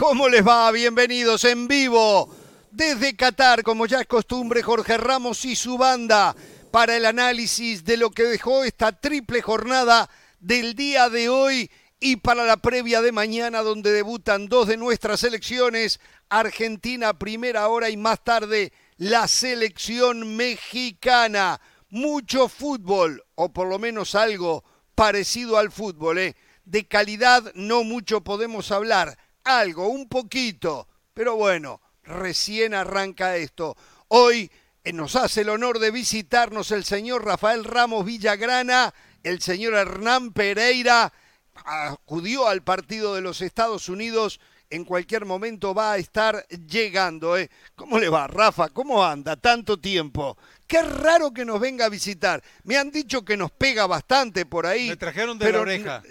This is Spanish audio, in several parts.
¿Cómo les va? Bienvenidos en vivo desde Qatar, como ya es costumbre, Jorge Ramos y su banda para el análisis de lo que dejó esta triple jornada del día de hoy y para la previa de mañana donde debutan dos de nuestras selecciones, Argentina primera hora y más tarde la selección mexicana. Mucho fútbol, o por lo menos algo parecido al fútbol, ¿eh? De calidad no mucho podemos hablar, algo, un poquito, pero bueno, recién arranca esto. Hoy eh, nos hace el honor de visitarnos el señor Rafael Ramos Villagrana, el señor Hernán Pereira, acudió al partido de los Estados Unidos, en cualquier momento va a estar llegando. ¿eh? ¿Cómo le va, Rafa? ¿Cómo anda? Tanto tiempo. Qué raro que nos venga a visitar. Me han dicho que nos pega bastante por ahí. Me trajeron de la oreja.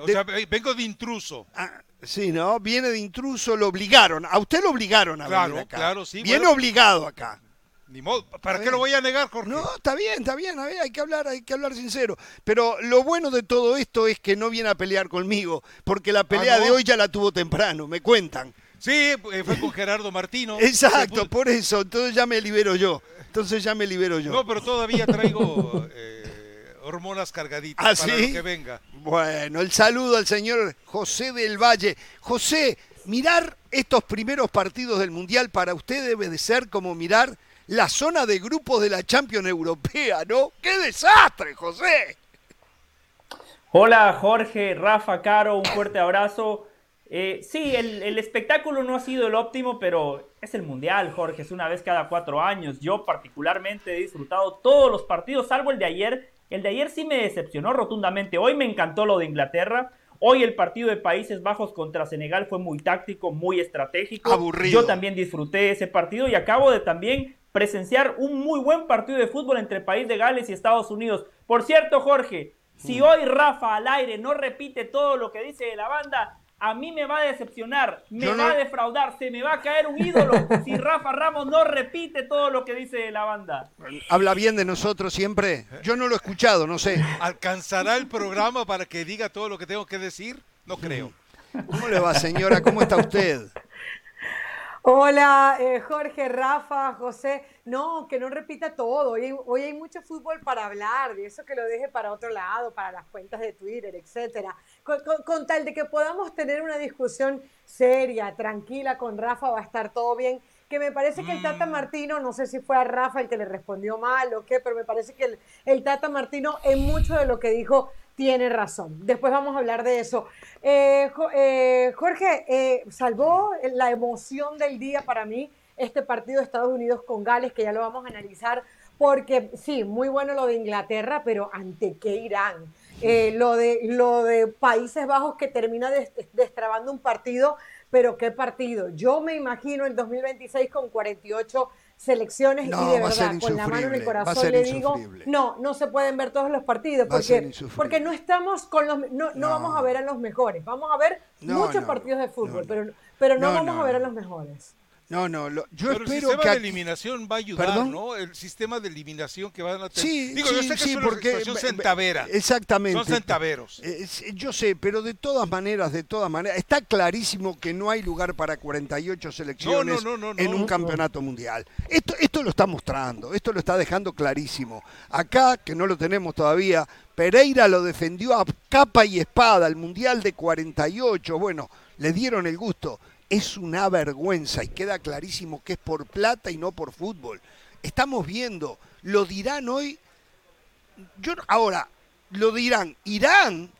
O sea, vengo de intruso. Ah, sí, ¿no? Viene de intruso, lo obligaron. A usted lo obligaron a claro, venir acá. Claro, sí. Viene obligado acá. Ni modo, ¿para qué lo voy a negar, Jorge? No, está bien, está bien, hay que hablar, hay que hablar sincero. Pero lo bueno de todo esto es que no viene a pelear conmigo, porque la pelea ¿Ah, no? de hoy ya la tuvo temprano, me cuentan. Sí, eh, fue con Gerardo Martino. Exacto, por eso, entonces ya me libero yo. Entonces ya me libero yo. No, pero todavía traigo eh, hormonas cargaditas ¿Ah, para sí? lo que venga. Bueno, el saludo al señor José del Valle. José, mirar estos primeros partidos del Mundial para usted debe de ser como mirar la zona de grupos de la Champions Europea, ¿no? ¡Qué desastre, José! Hola Jorge, Rafa, Caro, un fuerte abrazo. Eh, sí, el, el, espectáculo no ha sido el óptimo, pero es el Mundial, Jorge, es una vez cada cuatro años. Yo particularmente he disfrutado todos los partidos, salvo el de ayer. El de ayer sí me decepcionó rotundamente. Hoy me encantó lo de Inglaterra. Hoy el partido de Países Bajos contra Senegal fue muy táctico, muy estratégico. Aburrido. Yo también disfruté ese partido y acabo de también presenciar un muy buen partido de fútbol entre País de Gales y Estados Unidos. Por cierto, Jorge, si hoy Rafa al aire no repite todo lo que dice de la banda, a mí me va a decepcionar, me Yo no- va a defraudar, se me va a caer un ídolo si Rafa Ramos no repite todo lo que dice de la banda. ¿Habla bien de nosotros siempre? Yo no lo he escuchado, no sé. ¿Alcanzará el programa para que diga todo lo que tengo que decir? No creo. ¿Cómo le va, señora? ¿Cómo está usted? Hola, eh, Jorge, Rafa, José. No, que no repita todo. Hoy hay, hoy hay mucho fútbol para hablar, y eso que lo deje para otro lado, para las cuentas de Twitter, etcétera. Con, con- con tal de que podamos tener una discusión seria, tranquila con Rafa, va a estar todo bien. Que me parece que el Tata Martino, no sé si fue a Rafa el que le respondió mal o qué, pero me parece que el, el Tata Martino en mucho de lo que dijo tiene razón. Después vamos a hablar de eso. Eh, eh, Jorge, eh, salvó la emoción del día para mí este partido de Estados Unidos con Gales, que ya lo vamos a analizar, porque sí, muy bueno lo de Inglaterra, pero ¿ante qué Irán? Eh, lo, de, lo de Países Bajos que termina des- destrabando un partido, pero ¿qué partido? Yo me imagino el 2026 con 48 selecciones No, y de verdad, con la mano en el corazón le digo, no, no se pueden ver todos los partidos porque, porque no estamos con los, no, no, No. vamos a ver a los mejores, vamos a ver muchos partidos de fútbol, no. pero, pero no, vamos a ver a los mejores. No, no, lo- yo Pero el espero sistema que... de eliminación va a ayudar, ¿Perdón? ¿no? El sistema de eliminación que van a tener. Sí, Digo, yo sí, sé que sí, es porque centavera. Exactamente. Son centaveros. Eh, yo sé, pero de todas maneras, de todas maneras, está clarísimo que no hay lugar para 48 selecciones No, no, en un campeonato mundial. Esto, esto lo está mostrando, esto lo está dejando clarísimo. Acá, que no lo tenemos todavía, Pereira lo defendió a capa y espada, el mundial de 48. Bueno, le dieron el gusto. Es una vergüenza y queda clarísimo que es por plata y no por fútbol. Estamos viendo, lo dirán hoy yo ahora lo de Irán, Irán,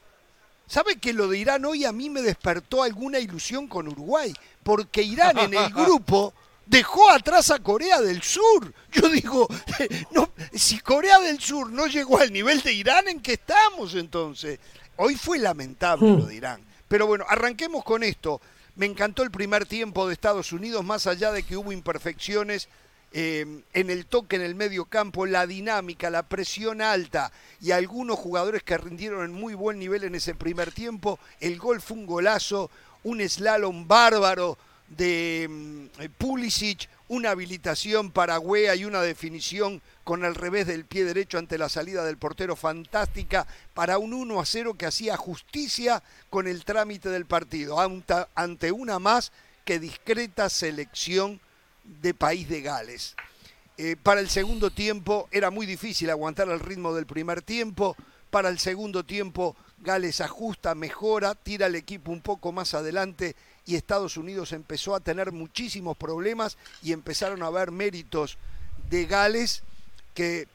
¿sabe que lo de Irán hoy a mí me despertó alguna ilusión con Uruguay? Porque Irán en el grupo dejó atrás a Corea del Sur. Yo digo, no, si Corea del Sur no llegó al nivel de Irán, ¿en qué estamos entonces? Hoy fue lamentable lo de Irán. Pero bueno, arranquemos con esto. Me encantó el primer tiempo de Estados Unidos, más allá de que hubo imperfecciones eh, en el toque en el medio campo, la dinámica, la presión alta y algunos jugadores que rindieron en muy buen nivel en ese primer tiempo. El gol fue un golazo, un slalom bárbaro de mm, Pulisic, una habilitación paragüea y una definición con el revés del pie derecho ante la salida del portero fantástica para un 1 a 0 que hacía justicia con el trámite del partido, ante una más que discreta selección de País de Gales. Eh, para el segundo tiempo era muy difícil aguantar el ritmo del primer tiempo. Para el segundo tiempo Gales ajusta, mejora, tira el equipo un poco más adelante y Estados Unidos empezó a tener muchísimos problemas y empezaron a haber méritos de Gales que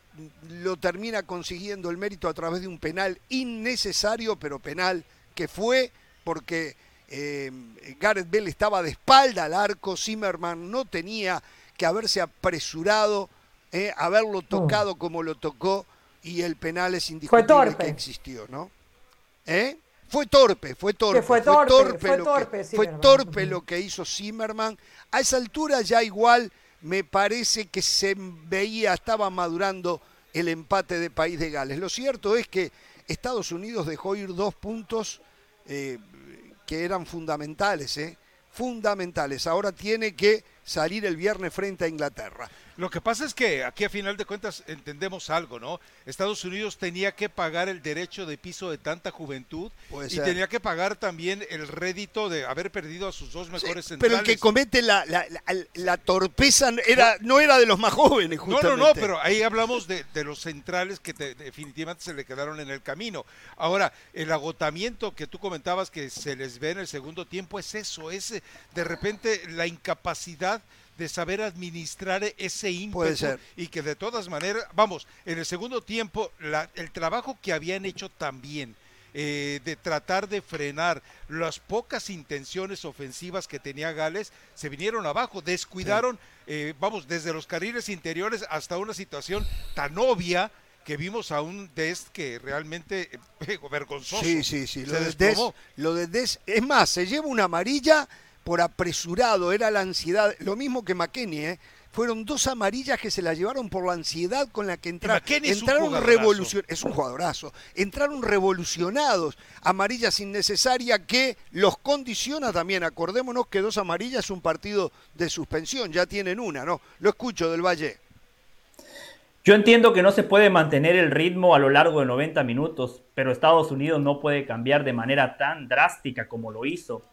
lo termina consiguiendo el mérito a través de un penal innecesario, pero penal que fue porque eh, Gareth Bell estaba de espalda al arco, Zimmerman no tenía que haberse apresurado, eh, haberlo Oh. tocado como lo tocó y el penal es indiscutible que existió, ¿no? ¿Eh? Fue torpe, fue torpe. fue torpe, fue lo torpe, que, fue torpe lo que hizo Zimmerman. A esa altura ya igual me parece que se veía, estaba madurando el empate de País de Gales. Lo cierto es que Estados Unidos dejó ir dos puntos eh, que eran fundamentales, ¿eh? fundamentales. Ahora tiene que salir el viernes frente a Inglaterra. Lo que pasa es que aquí a final de cuentas entendemos algo, ¿no? Estados Unidos tenía que pagar el derecho de piso de tanta juventud Puede y ser. tenía que pagar también el rédito de haber perdido a sus dos mejores Sí, centrales. pero el que comete la, la- la- la torpeza era, no era de los más jóvenes, No, justamente. no, no, pero ahí hablamos de, de los centrales que te- definitivamente se le quedaron en el camino. Ahora, el agotamiento que tú comentabas que se les ve en el segundo tiempo es eso, es eh, de repente la incapacidad de saber administrar ese ímpetu Puede ser. y que de todas maneras, vamos, en el segundo tiempo, la- el trabajo que habían hecho también eh, de tratar de frenar las pocas intenciones ofensivas que tenía Gales, se vinieron abajo, descuidaron, eh, vamos, desde los carriles interiores hasta una situación tan obvia que vimos a un Dest que realmente eh, vergonzoso. Sí, sí, sí. Lo de, Des, lo de Des- es más, se lleva una amarilla por apresurado, era la ansiedad, lo mismo que McKenny, ¿eh? Fueron dos amarillas que se la llevaron por la ansiedad con la que entraron. McKennie es un entraron es un jugadorazo. Entraron revolucionados, amarillas innecesarias que los condiciona también. Acordémonos que dos amarillas es un partido de suspensión, ya tienen una, ¿no? Lo escucho del Valle. Yo entiendo que no se puede mantener el ritmo a lo largo de 90 minutos, pero Estados Unidos no puede cambiar de manera tan drástica como lo hizo.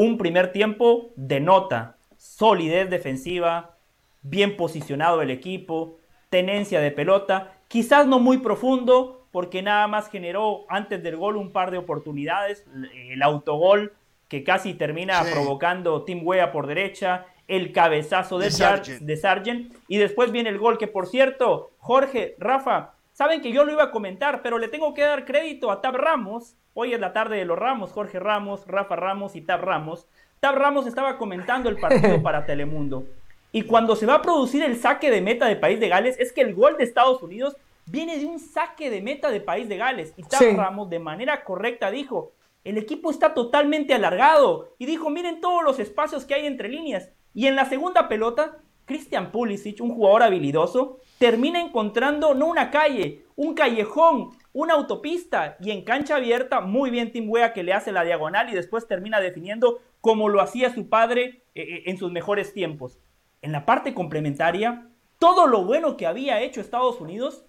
Un primer tiempo denota solidez defensiva, bien posicionado el equipo, tenencia de pelota, quizás no muy profundo, porque nada más generó antes del gol un par de oportunidades, el autogol que casi termina Sí. provocando Tim Wea por derecha, el cabezazo de, De. Sargent. de Sargent, y después viene el gol que por cierto, Jorge, Rafa, saben que yo lo iba a comentar, pero le tengo que dar crédito a Tab Ramos, hoy es la tarde de los Ramos, Jorge Ramos, Rafa Ramos y Tab Ramos. Tab Ramos estaba comentando el partido para Telemundo. Y cuando se va a producir el saque de meta de País de Gales, es que el gol de Estados Unidos viene de un saque de meta de País de Gales. Y Tab Sí. Ramos de manera correcta dijo, el equipo está totalmente alargado. Y dijo, miren todos los espacios que hay entre líneas. Y en la segunda pelota, Christian Pulisic, un jugador habilidoso, termina encontrando no una calle, un callejón, una autopista y en cancha abierta, muy bien Tim Wea que le hace la diagonal y después termina definiendo como lo hacía su padre eh, eh, en sus mejores tiempos. En la parte complementaria, todo lo bueno que había hecho Estados Unidos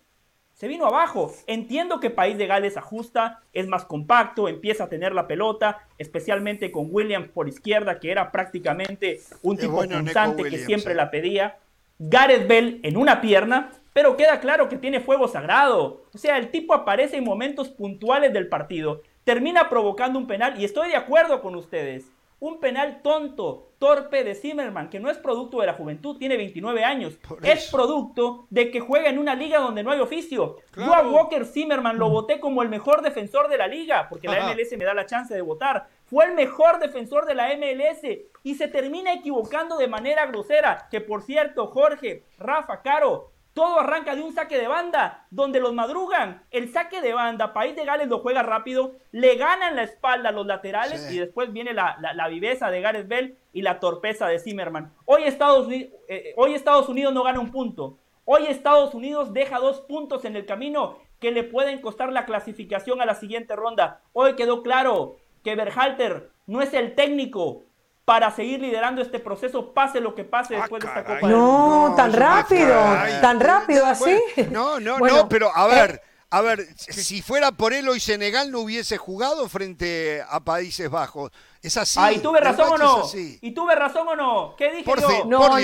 se vino abajo. Entiendo que País de Gales ajusta, es más compacto, empieza a tener la pelota, especialmente con Williams por izquierda, que era prácticamente un tipo bueno Neco punzante que siempre eh. la pedía. Gareth Bell en una pierna, pero queda claro que tiene fuego sagrado. O sea, el tipo aparece en momentos puntuales del partido, termina provocando un penal y estoy de acuerdo con ustedes. Un penal tonto, torpe de Zimmerman, que no es producto de la juventud, tiene 29 años. Es producto de que juega en una liga donde no hay oficio. Claro. Yo a Walker Zimmerman lo voté como el mejor defensor de la liga, porque la. MLS me da la chance de votar. Fue el mejor defensor de la MLS y se termina equivocando de manera grosera. Que por cierto, Jorge, Rafa, Caro, todo arranca de un saque de banda, donde los madrugan. El saque de banda, País de Gales lo juega rápido, le ganan la espalda a los laterales Sí. y después viene la, la- la viveza de Gareth Bell y la torpeza de Zimmerman. Hoy Estados, Uni- eh, hoy Estados Unidos no gana un punto. Hoy Estados Unidos deja dos puntos en el camino que le pueden costar la clasificación a la siguiente ronda. Hoy quedó claro que Berhalter no es el técnico para seguir liderando este proceso, pase lo que pase Ah, después de esta caray. Copa. No, tan rápido, tan rápido así. no, no, Bueno, no, pero a ver, A ver, si fuera por él hoy Senegal no hubiese jugado frente a Países Bajos. Es así. Ah, ¿y tuve razón o no? ¿Y tuve razón o no? ¿Qué dije yo? No,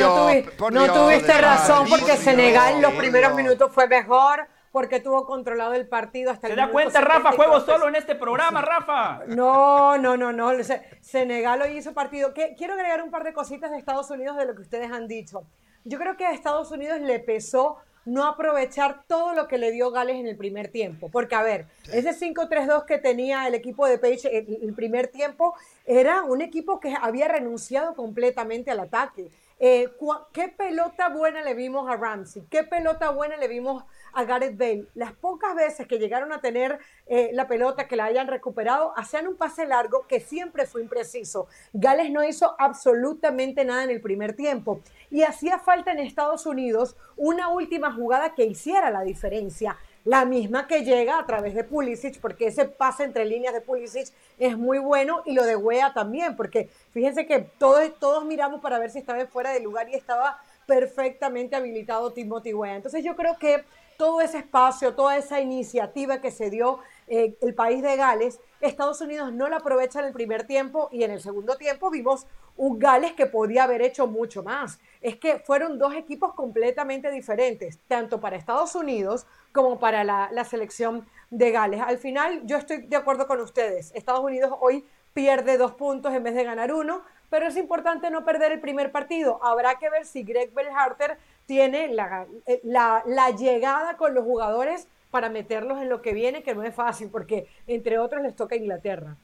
no, tuviste razón porque Senegal los primeros minutos fue mejor porque tuvo controlado el partido hasta el ¿Se da cuenta, Rafa? Juego solo en este programa, Rafa. No, no, no, no. Senegal hoy hizo partido. Quiero agregar un par de cositas de Estados Unidos de lo que ustedes han dicho. Yo creo que a Estados Unidos le pesó no aprovechar todo lo que le dio Gales en el primer tiempo. Porque, a ver, ese 5-3-2 que tenía el equipo de Page en el primer tiempo era un equipo que había renunciado completamente al ataque. Eh, ¿Qué pelota buena le vimos a Ramsey? ¿Qué pelota buena le vimos a Gareth Bale? Las pocas veces que llegaron a tener eh, la pelota, que la hayan recuperado, hacían un pase largo que siempre fue impreciso. Gales no hizo absolutamente nada en el primer tiempo y hacía falta en Estados Unidos una última jugada que hiciera la diferencia. La misma que llega a través de Pulisic, porque ese pase entre líneas de Pulisic es muy bueno y lo de Wea también, porque fíjense que todos, todos miramos para ver si estaba fuera de lugar y estaba perfectamente habilitado Timothy Wea. Entonces yo creo que todo ese espacio, toda esa iniciativa que se dio eh, el país de Gales, Estados Unidos no la aprovecha en el primer tiempo y en el segundo tiempo vimos un Gales que podía haber hecho mucho más. Es que fueron dos equipos completamente diferentes, tanto para Estados Unidos como para la, selección de Gales. Al final, yo estoy de acuerdo con ustedes. Estados Unidos hoy pierde dos puntos en vez de ganar uno, pero es importante no perder el primer partido. Habrá que ver si Greg Bellharter tiene la, eh, la, la, llegada con los jugadores para meterlos en lo que viene, que no es fácil, porque entre otros les toca Inglaterra.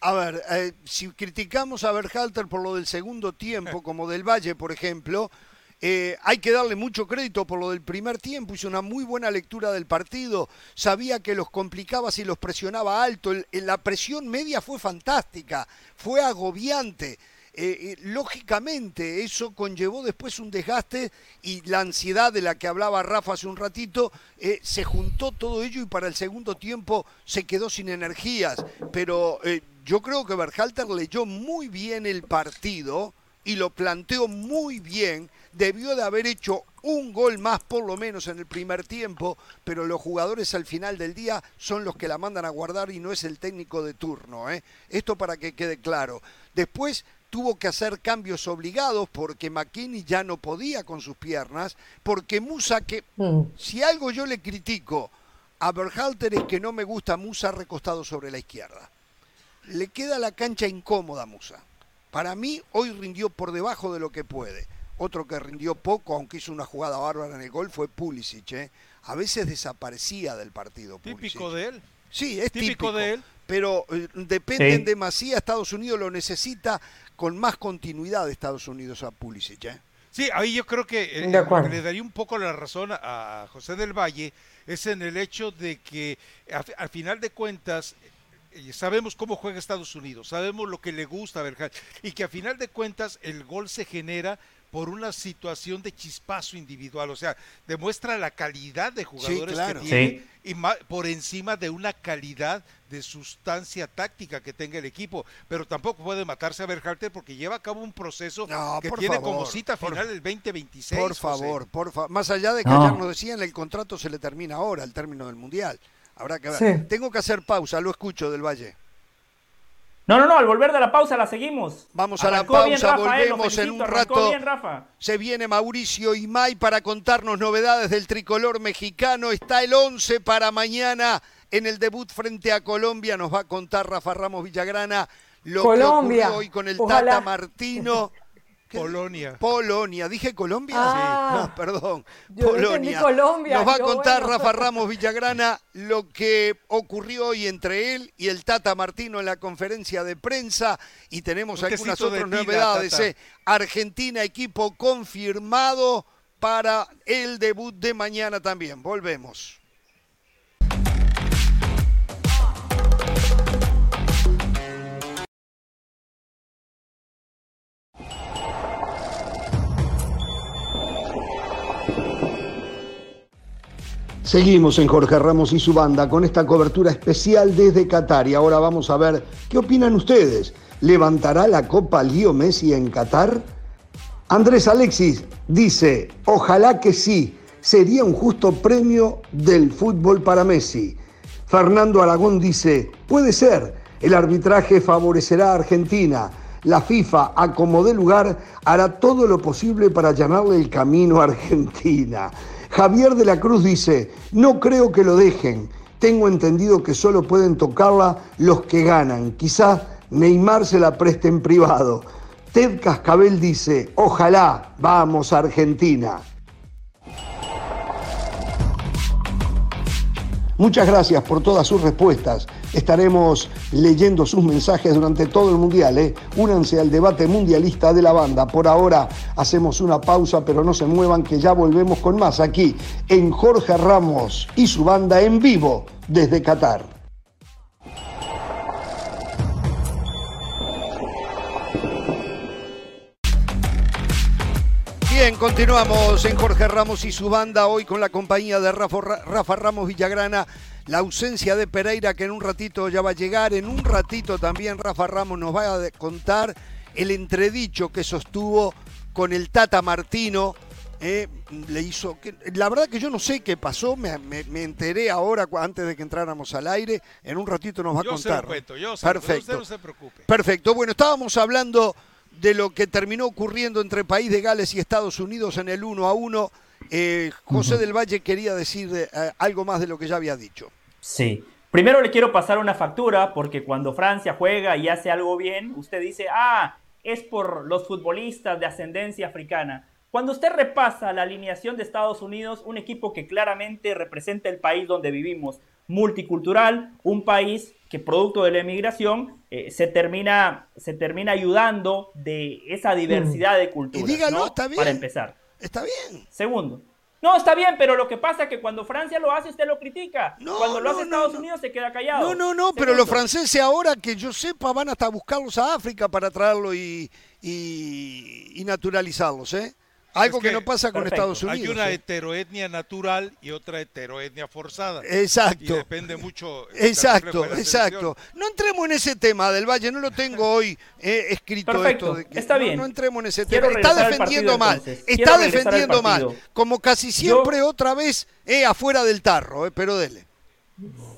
A ver, eh, si criticamos a Berhalter por lo del segundo tiempo, como del Valle, por ejemplo, eh, hay que darle mucho crédito por lo del primer tiempo. Hizo una muy buena lectura del partido. Sabía que los complicaba si los presionaba alto. la presión media fue fantástica, fue agobiante. Eh, lógicamente eso conllevó después un desgaste y la ansiedad de la que hablaba Rafa hace un ratito, se juntó todo ello y para el segundo tiempo se quedó sin energías. Pero yo creo que Berhalter leyó muy bien el partido y lo planteó muy bien. Debió de haber hecho un gol más por lo menos en el primer tiempo, pero los jugadores al final del día son los que la mandan a guardar y no es el técnico de turno. ¿eh? Esto para que quede claro. Después tuvo que hacer cambios obligados porque McKinney ya no podía con sus piernas, porque Musa, que mm. si algo yo le critico a Berhalter es que no me gusta Musa recostado sobre la izquierda le queda la cancha incómoda Musa. Para mí hoy rindió por debajo de lo que puede. Otro que rindió poco, aunque hizo una jugada bárbara en el gol, fue Pulisic. ¿eh? A veces desaparecía del partido. Típico de él. Sí, es típico, de él. Pero eh, dependen demasiado. Estados Unidos lo necesita con más continuidad de Estados Unidos a Pulisic. ¿eh? Sí, ahí yo creo que eh, le daría un poco la razón a José del Valle es en el hecho de que al final de cuentas sabemos cómo juega Estados Unidos, sabemos lo que le gusta a y que a final de cuentas el gol se genera por una situación de chispazo individual, o sea, demuestra la calidad de jugadores que tiene y por encima de una calidad de sustancia táctica que tenga el equipo, pero tampoco puede matarse a Berhalter porque lleva a cabo un proceso que tiene como cita final el 2026. Por favor, por favor, más allá de que ya nos decían el contrato se le termina ahora, el término del Mundial. Habrá que ver. Tengo que hacer pausa, lo escucho del Valle. No, no, no, al volver de la pausa la seguimos. Vamos a la pausa, volvemos en un rato. Se viene Mauricio Imay para contarnos novedades del tricolor mexicano. Está el 11 para mañana en el debut frente a Colombia. Nos va a contar Rafa Ramos Villagrana lo Colombia. que ocurrió hoy con el Tata Martino. Polonia. Polonia. ¿Dije Colombia? Ah, No, perdón. Polonia. Colombia. Nos va a contar Rafa Ramos Villagrana lo que ocurrió hoy entre él y el Tata Martino en la conferencia de prensa. Y tenemos algunas otras novedades. ¿eh? Argentina, equipo confirmado para el debut de mañana también. Volvemos. Seguimos en Jorge Ramos y su banda con esta cobertura especial desde Qatar y ahora vamos a ver qué opinan ustedes. ¿Levantará la Copa Lío Messi en Qatar? Andrés Alexis dice, ojalá que sí, sería un justo premio del fútbol para Messi. Fernando Aragón dice, puede ser, el arbitraje favorecerá a Argentina. La FIFA, a como dé lugar, hará todo lo posible para allanarle el camino a Argentina. Javier de la Cruz dice, no creo que lo dejen. Tengo entendido que solo pueden tocarla los que ganan. Quizás Neymar se la preste en privado. Ted Cascabel dice, ojalá, vamos a Argentina. Muchas gracias por todas sus respuestas. Estaremos leyendo sus mensajes durante todo el Mundial. ¿eh? Únanse al debate mundialista de la banda. Por ahora hacemos una pausa, pero no se muevan que ya volvemos con más aquí en Jorge Ramos y su banda en vivo desde Qatar. Bien, continuamos en Jorge Ramos y su banda, hoy con la compañía de Rafa, Rafa, Ramos Villagrana, la ausencia de Pereira que en un ratito ya va a llegar, en un ratito también Rafa Ramos nos va a contar el entredicho que sostuvo con el Tata Martino, eh, le hizo, que, la verdad que yo no sé qué pasó, me, enteré ahora antes de que entráramos al aire, en un ratito nos va a contar. Se lo cuento, yo Perfecto. no se preocupe. Perfecto, bueno, estábamos hablando de lo que terminó ocurriendo entre País de Gales y Estados Unidos en el 1 a 1. Eh, José del Valle quería decir eh, algo más de lo que ya había dicho. Sí. Primero le quiero pasar una factura porque cuando Francia juega y hace algo bien, usted dice, ah, es por los futbolistas de ascendencia africana. Cuando usted repasa la alineación de Estados Unidos, un equipo que claramente representa el país donde vivimos, multicultural, un país que producto de la emigración eh, se, termina, se termina ayudando de esa diversidad de culturas. Y dígalo, está bien. Para empezar. Está bien. Segundo. No, está bien, pero lo que pasa es que cuando Francia lo hace, usted lo critica. cuando lo hace Estados Unidos, se queda callado. No, no, no, pero los franceses ahora, que yo sepa, van hasta buscarlos a África para traerlo y, y, y naturalizarlos, ¿eh? Algo que, no pasa con Estados Unidos. Hay una heteroetnia natural y otra heteroetnia forzada. Exacto. Y depende mucho. Exacto, exacto. No entremos en ese tema del Valle, no lo tengo hoy eh, escrito Perfecto, está bien. No, entremos en ese tema. Está defendiendo mal. Está defendiendo mal. Como casi siempre otra vez eh, afuera del tarro, eh, pero dele.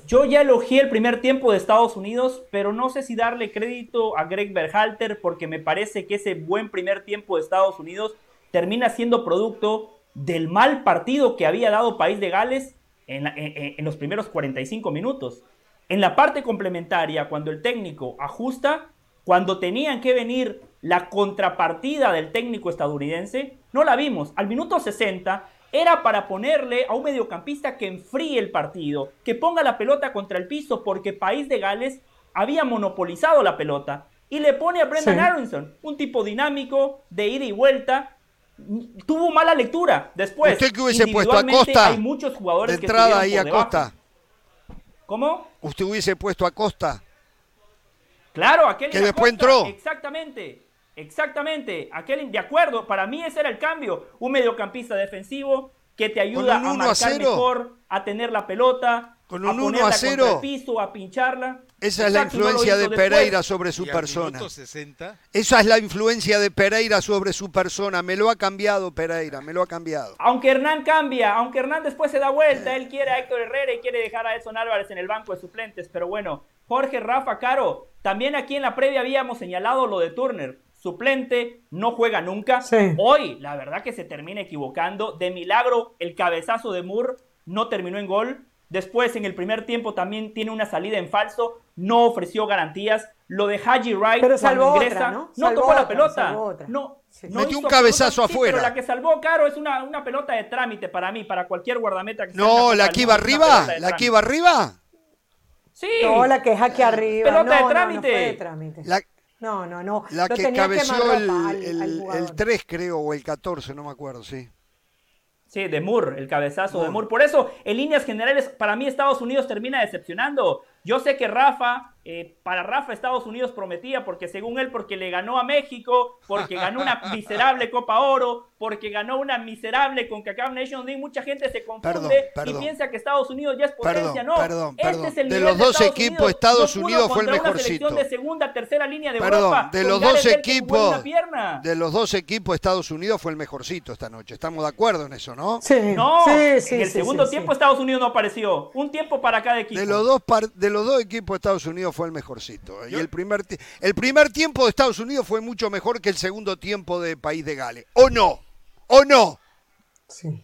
Yo ya elogié el primer tiempo de Estados Unidos, pero no sé si darle crédito a Greg Berhalter porque me parece que ese buen primer tiempo de Estados Unidos termina siendo producto del mal partido que había dado País de Gales en, los primeros 45 minutos. En la parte complementaria, cuando el técnico ajusta, cuando tenían que venir la contrapartida del técnico estadounidense, no la vimos. Al minuto 60 era para ponerle a un mediocampista que enfríe el partido, que ponga la pelota contra el piso, porque País de Gales había monopolizado la pelota. Y le pone a Brendan Aronson, un tipo dinámico, de ida y vuelta, tuvo mala lectura. Después, ¿usted que hubiese puesto a Costa? Hay muchos jugadores de entrada ahí a Costa. ¿Cómo? ¿Usted hubiese puesto a Costa? Claro, aquel que después entró. Exactamente. Exactamente, aquel de acuerdo, para mí ese era el cambio, un mediocampista defensivo que te ayuda a marcar mejor, a tener la pelota, con un 1 a 0. El piso, a pincharla. Esa es la influencia de Pereira sobre su persona. 60? Esa es la influencia de Pereira sobre su persona. Me lo ha cambiado Pereira, me lo ha cambiado. Aunque Hernán cambia, aunque Hernán después se da vuelta, él quiere a Héctor Herrera y quiere dejar a Edson Álvarez en el banco de suplentes. Pero bueno, Jorge, Rafa, Caro, también aquí en la previa habíamos señalado lo de Turner. Suplente, no juega nunca. Hoy, la verdad que se termina equivocando. De milagro, el cabezazo de Moore no terminó en gol Después, en el primer tiempo, también tiene una salida en falso, no ofreció garantías. Lo de Haji Wright pero cuando ingresa, ¿no? no tocó la pelota. No, Metió un cabezazo afuera. Pero la que salvó Caro es una, una, pelota de trámite para mí, para cualquier guardameta que No, la que iba arriba, la que iba arriba. Sí. No, la que es aquí arriba. Pelota no, de trámite. No, no, de trámite. no, no, no. La que cabeció el, el, el 3, creo, o el 14, no me acuerdo, sí. Sí, de Moore, el cabezazo de Moore. Por eso, en líneas generales, para mí Estados Unidos termina decepcionando. Yo sé que Rafa, eh, para Rafa Estados Unidos prometía, porque según él, porque le ganó a México, porque ganó una miserable Copa Oro, porque ganó una miserable CONCACAF Nations League, mucha gente se confunde y piensa que Estados Unidos ya es potencia. no, este es el de los dos equipos, Estados Unidos fue el mejorcito. de segunda, tercera línea de perdón, Europa, de los dos equipos, de los dos equipos, Estados Unidos fue el mejorcito esta noche. Estamos de acuerdo en eso, ¿no? Sí. No, sí, en el segundo tiempo Estados Unidos no apareció. Un tiempo para cada equipo. De los dos, de los dos equipos, Estados Unidos fue el mejorcito. Y el primer, el primer tiempo de Estados Unidos fue mucho mejor que el segundo tiempo de País de Gales. ¿O no? ¿O no?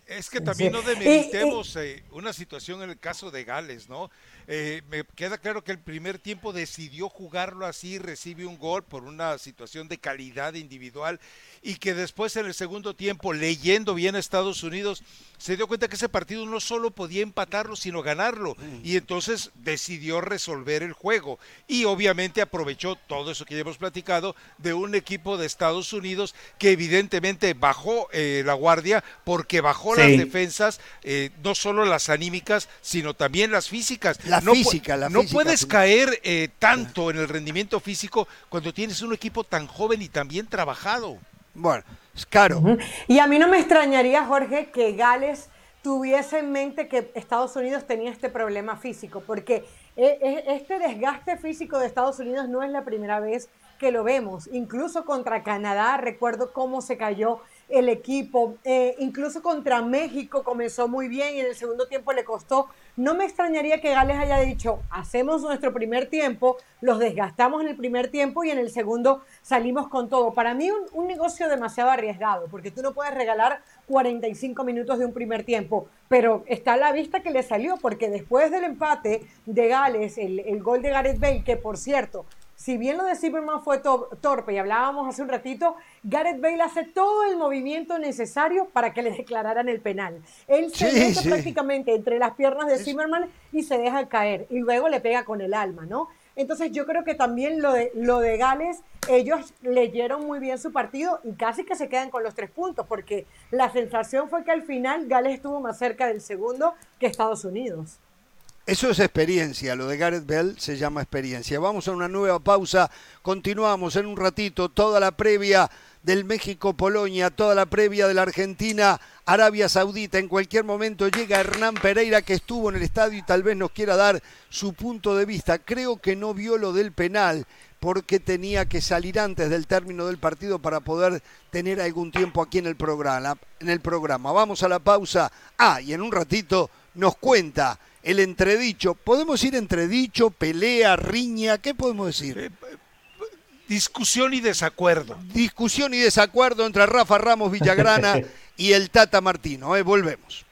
Es que también no demeritemos eh, una situación en el caso de Gales, ¿no? Eh, me queda claro que el primer tiempo decidió jugarlo así, recibe un gol por una situación de calidad individual y que después en el segundo tiempo, leyendo bien a Estados Unidos, se dio cuenta que ese partido no solo podía empatarlo, sino ganarlo. Mm. Y entonces decidió resolver el juego. Y obviamente aprovechó todo eso que ya hemos platicado de un equipo de Estados Unidos que evidentemente bajó eh, la guardia porque bajó las defensas, eh, no solo las anímicas, sino también las físicas. La física, la No puedes caer eh, tanto en el rendimiento físico cuando tienes un equipo tan joven y tan bien trabajado. Bueno, es caro. Y a mí no me extrañaría, Jorge, que Gales tuviese en mente que Estados Unidos tenía este problema físico, porque eh, eh, este desgaste físico de Estados Unidos no es la primera vez que lo vemos. Incluso contra Canadá, recuerdo cómo se cayó el equipo. Eh, incluso contra México comenzó muy bien y en el segundo tiempo le costó. No me extrañaría que Gales haya dicho, hacemos nuestro primer tiempo, los desgastamos en el primer tiempo y en el segundo salimos con todo. Para mí un, negocio demasiado arriesgado, porque tú no puedes regalar 45 minutos de un primer tiempo, pero está a la vista que le salió, porque después del empate de Gales, el, el gol de Gareth Bale, que por cierto, si bien lo de Zimmerman fue torpe y hablábamos hace un ratito, Gareth Bale hace todo el movimiento necesario para que le declararan el penal. Él se mete prácticamente entre las piernas de Zimmerman y se deja caer y luego le pega con el alma, ¿no? Entonces yo creo que también lo de, lo de Gales, ellos leyeron muy bien su partido y casi que se quedan con los tres puntos, porque la sensación fue que al final Gales estuvo más cerca del segundo que Estados Unidos. Eso es experiencia, lo de Gareth Bell se llama experiencia. Vamos a una nueva pausa, continuamos en un ratito toda la previa del México-Polonia, toda la previa de la Argentina-Arabia Saudita. En cualquier momento llega Hernán Pereira que estuvo en el estadio y tal vez nos quiera dar su punto de vista. Creo que no vio lo del penal porque tenía que salir antes del término del partido para poder tener algún tiempo aquí en el programa. En el programa. Vamos a la pausa. Ah, y en un ratito nos cuenta el entredicho. ¿Podemos ir entredicho, pelea, riña? ¿Qué podemos decir? Eh, discusión y desacuerdo. Discusión y desacuerdo entre Rafa Ramos Villagrana y el Tata Martino. ¿eh? Volvemos.